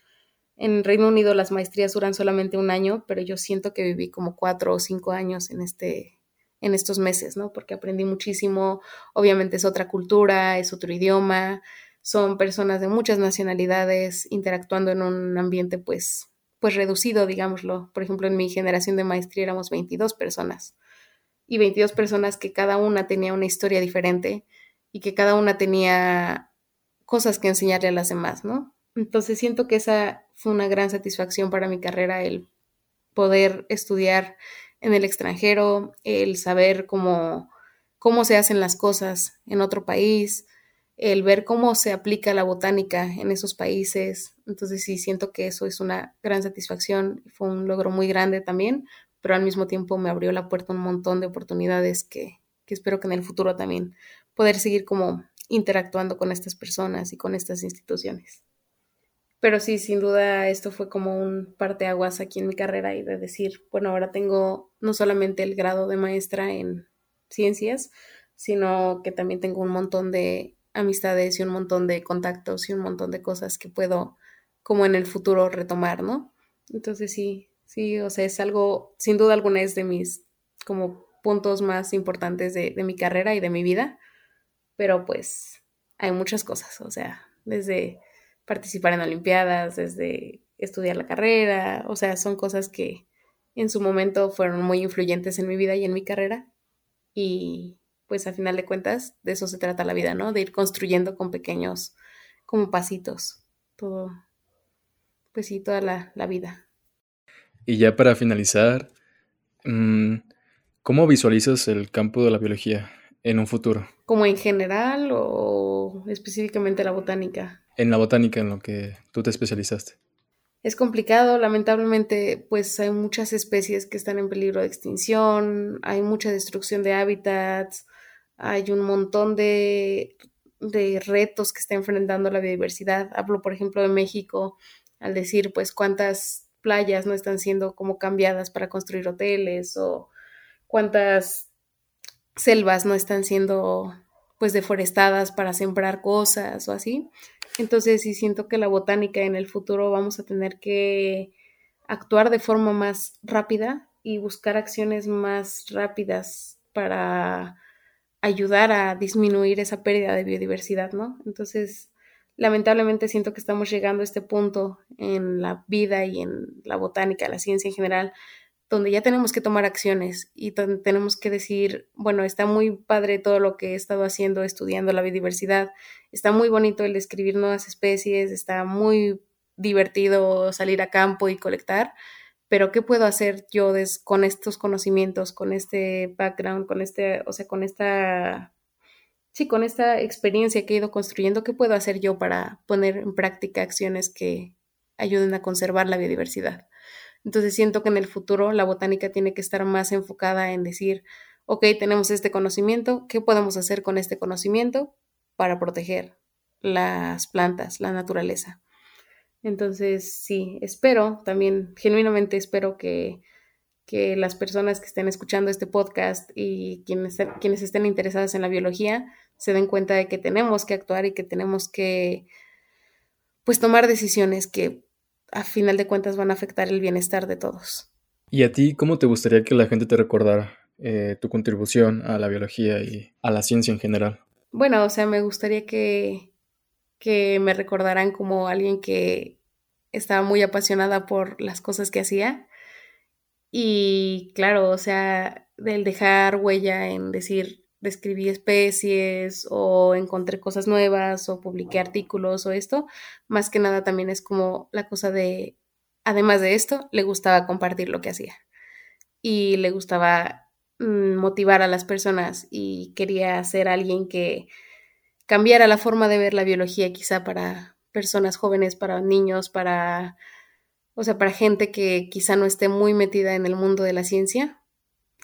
en Reino Unido las maestrías duran solamente un año, pero yo siento que viví como cuatro o cinco años en este en estos meses, ¿no? Porque aprendí muchísimo, obviamente es otra cultura, es otro idioma, son personas de muchas nacionalidades interactuando en un ambiente pues pues reducido, digámoslo. Por ejemplo, en mi generación de maestría éramos 22 personas y 22 personas que cada una tenía una historia diferente y que cada una tenía cosas que enseñarle a las demás, ¿no? Entonces siento que esa fue una gran satisfacción para mi carrera, el poder estudiar en el extranjero, el saber cómo, cómo se hacen las cosas en otro país, el ver cómo se aplica la botánica en esos países. Entonces sí, siento que eso es una gran satisfacción, fue un logro muy grande también, pero al mismo tiempo me abrió la puerta un montón de oportunidades que, que espero que en el futuro también poder seguir como interactuando con estas personas y con estas instituciones. Pero sí, sin duda esto fue como un parteaguas aquí en mi carrera y de decir, bueno, ahora tengo no solamente el grado de maestra en ciencias, sino que también tengo un montón de amistades y un montón de contactos y un montón de cosas que puedo como en el futuro retomar, ¿no? Entonces sí, sí, o sea, es algo, sin duda alguna es de mis como puntos más importantes de, de mi carrera y de mi vida, pero pues hay muchas cosas, o sea, desde participar en Olimpiadas, desde estudiar la carrera, o sea, son cosas que en su momento fueron muy influyentes en mi vida y en mi carrera y pues a final de cuentas de eso se trata la vida, ¿no? De ir construyendo con pequeños, como pasitos, todo, pues sí, toda la, vida. Y ya para finalizar, mm, ¿cómo visualizas el campo de la biología en un futuro? ¿Como en general o específicamente la botánica? En la botánica, en lo que tú te especializaste. Es complicado, lamentablemente, pues hay muchas especies que están en peligro de extinción, hay mucha destrucción de hábitats, hay un montón de, de retos que está enfrentando la biodiversidad. Hablo, por ejemplo, de México, al decir, pues, cuántas playas no están siendo como cambiadas para construir hoteles o cuántas selvas no están siendo pues deforestadas para sembrar cosas o así. Entonces sí siento que la botánica en el futuro vamos a tener que actuar de forma más rápida y buscar acciones más rápidas para ayudar a disminuir esa pérdida de biodiversidad, ¿no? Entonces, lamentablemente siento que estamos llegando a este punto en la vida y en la botánica, la ciencia en general, donde ya tenemos que tomar acciones y tenemos que decir, bueno, está muy padre todo lo que he estado haciendo estudiando la biodiversidad, está muy bonito el describir nuevas especies, está muy divertido salir a campo y colectar, pero ¿qué puedo hacer yo con estos conocimientos, con este background, con este, o sea, con esta, sí, con esta experiencia que he ido construyendo, qué puedo hacer yo para poner en práctica acciones que ayuden a conservar la biodiversidad? Entonces siento que en el futuro la botánica tiene que estar más enfocada en decir, ok, tenemos este conocimiento, ¿qué podemos hacer con este conocimiento para proteger las plantas, la naturaleza? Entonces, sí, espero, también genuinamente espero que, que las personas que estén escuchando este podcast y quienes, quienes estén interesadas en la biología se den cuenta de que tenemos que actuar y que tenemos que pues tomar decisiones que a final de cuentas van a afectar el bienestar de todos. ¿Y a ti cómo te gustaría que la gente te recordara eh, tu contribución a la biología y a la ciencia en general? Bueno, o sea, me gustaría que, que me recordaran como alguien que estaba muy apasionada por las cosas que hacía. Y claro, o sea, del dejar huella en decir, describí especies o encontré cosas nuevas o publiqué artículos o esto, más que nada también es como la cosa de, además de esto, le gustaba compartir lo que hacía y le gustaba mm, motivar a las personas y quería ser alguien que cambiara la forma de ver la biología quizá para personas jóvenes, para niños, para, o sea, para gente que quizá no esté muy metida en el mundo de la ciencia,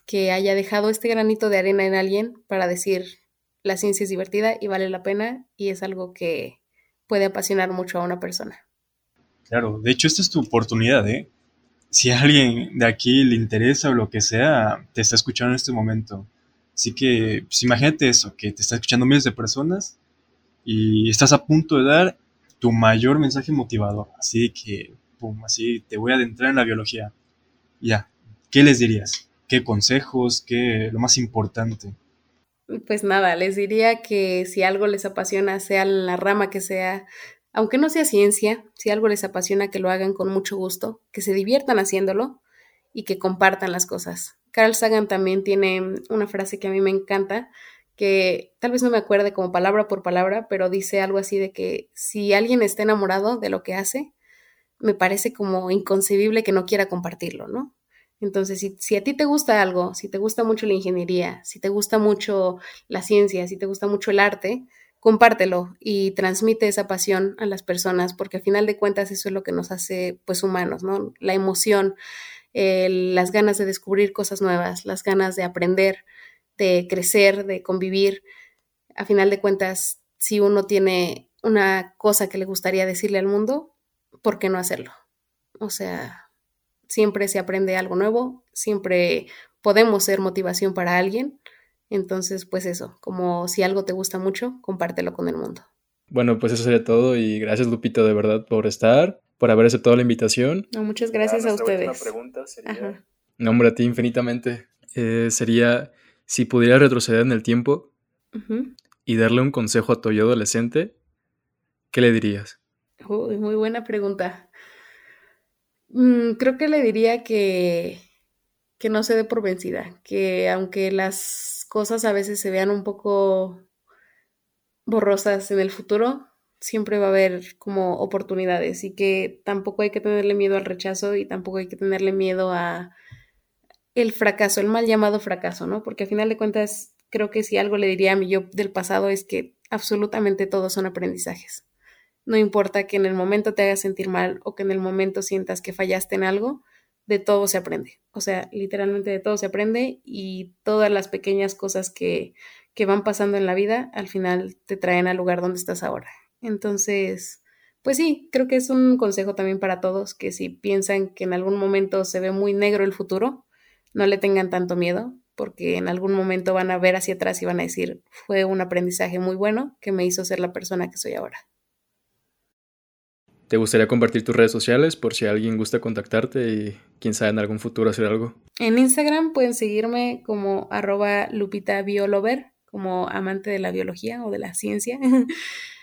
que haya dejado este granito de arena en alguien para decir, la ciencia es divertida y vale la pena y es algo que puede apasionar mucho a una persona. Claro, de hecho esta es tu oportunidad, ¿eh? si alguien de aquí le interesa o lo que sea, te está escuchando en este momento. Así que pues, imagínate eso, que te está escuchando miles de personas y estás a punto de dar tu mayor mensaje motivador. Así que, así te voy a adentrar en la biología. Ya, ¿qué les dirías? ¿Qué consejos? ¿Qué lo más importante? Pues nada, les diría que si algo les apasiona, sea la rama que sea, aunque no sea ciencia, si algo les apasiona, que lo hagan con mucho gusto, que se diviertan haciéndolo y que compartan las cosas. Carl Sagan también tiene una frase que a mí me encanta, que tal vez no me acuerde como palabra por palabra, pero dice algo así de que si alguien está enamorado de lo que hace, me parece como inconcebible que no quiera compartirlo, ¿no? Entonces, si, a ti te gusta algo, si te gusta mucho la ingeniería, si te gusta mucho la ciencia, si te gusta mucho el arte, compártelo y transmite esa pasión a las personas, porque al final de cuentas eso es lo que nos hace pues humanos, ¿no? La emoción, las ganas de descubrir cosas nuevas, las ganas de aprender, de crecer, de convivir. A final de cuentas, si uno tiene una cosa que le gustaría decirle al mundo, ¿por qué no hacerlo? O sea, siempre se aprende algo nuevo, siempre podemos ser motivación para alguien entonces, pues eso, como si algo te gusta mucho, compártelo con el mundo. Bueno, pues eso sería todo y gracias Lupito de verdad por estar, por haber aceptado la invitación. No, muchas gracias a ustedes. pregunta sería... Nombre a ti infinitamente. Eh, sería, si pudiera retroceder en el tiempo y darle un consejo a tu yo adolescente, ¿qué le dirías? Muy buena pregunta. Mm, creo que le diría que, que no se dé por vencida, que aunque las cosas a veces se vean un poco borrosas en el futuro, siempre va a haber como oportunidades y que tampoco hay que tenerle miedo al rechazo y tampoco hay que tenerle miedo a el fracaso, el mal llamado fracaso, ¿no? Porque a final de cuentas creo que si algo le diría a mi yo del pasado es que absolutamente todos son aprendizajes. No importa que en el momento te hagas sentir mal o que en el momento sientas que fallaste en algo, de todo se aprende. O sea, literalmente de todo se aprende y todas las pequeñas cosas que, que van pasando en la vida al final te traen al lugar donde estás ahora. Entonces, pues sí, creo que es un consejo también para todos que si piensan que en algún momento se ve muy negro el futuro, no le tengan tanto miedo, porque en algún momento van a ver hacia atrás y van a decir, fue un aprendizaje muy bueno que me hizo ser la persona que soy ahora. ¿Te gustaría compartir tus redes sociales por si alguien gusta contactarte y quién sabe en algún futuro hacer algo? En Instagram pueden seguirme como arroba Lupita Biolover, como amante de la biología o de la ciencia.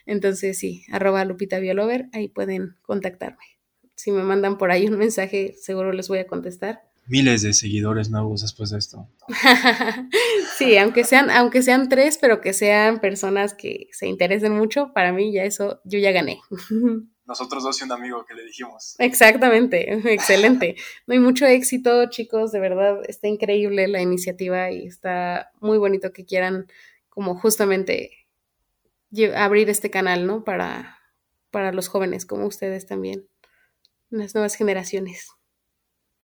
Entonces sí, arroba Lupita Biolover, ahí pueden contactarme. Si me mandan por ahí un mensaje, seguro les voy a contestar. Miles de seguidores nuevos después de esto. sí, aunque sean, aunque sean tres, pero que sean personas que se interesen mucho, para mí ya eso, yo ya gané. nosotros dos y un amigo que le dijimos. Exactamente, excelente. No hay mucho éxito, chicos, de verdad, está increíble la iniciativa y está muy bonito que quieran como justamente abrir este canal, ¿no? Para, para los jóvenes como ustedes también, las nuevas generaciones.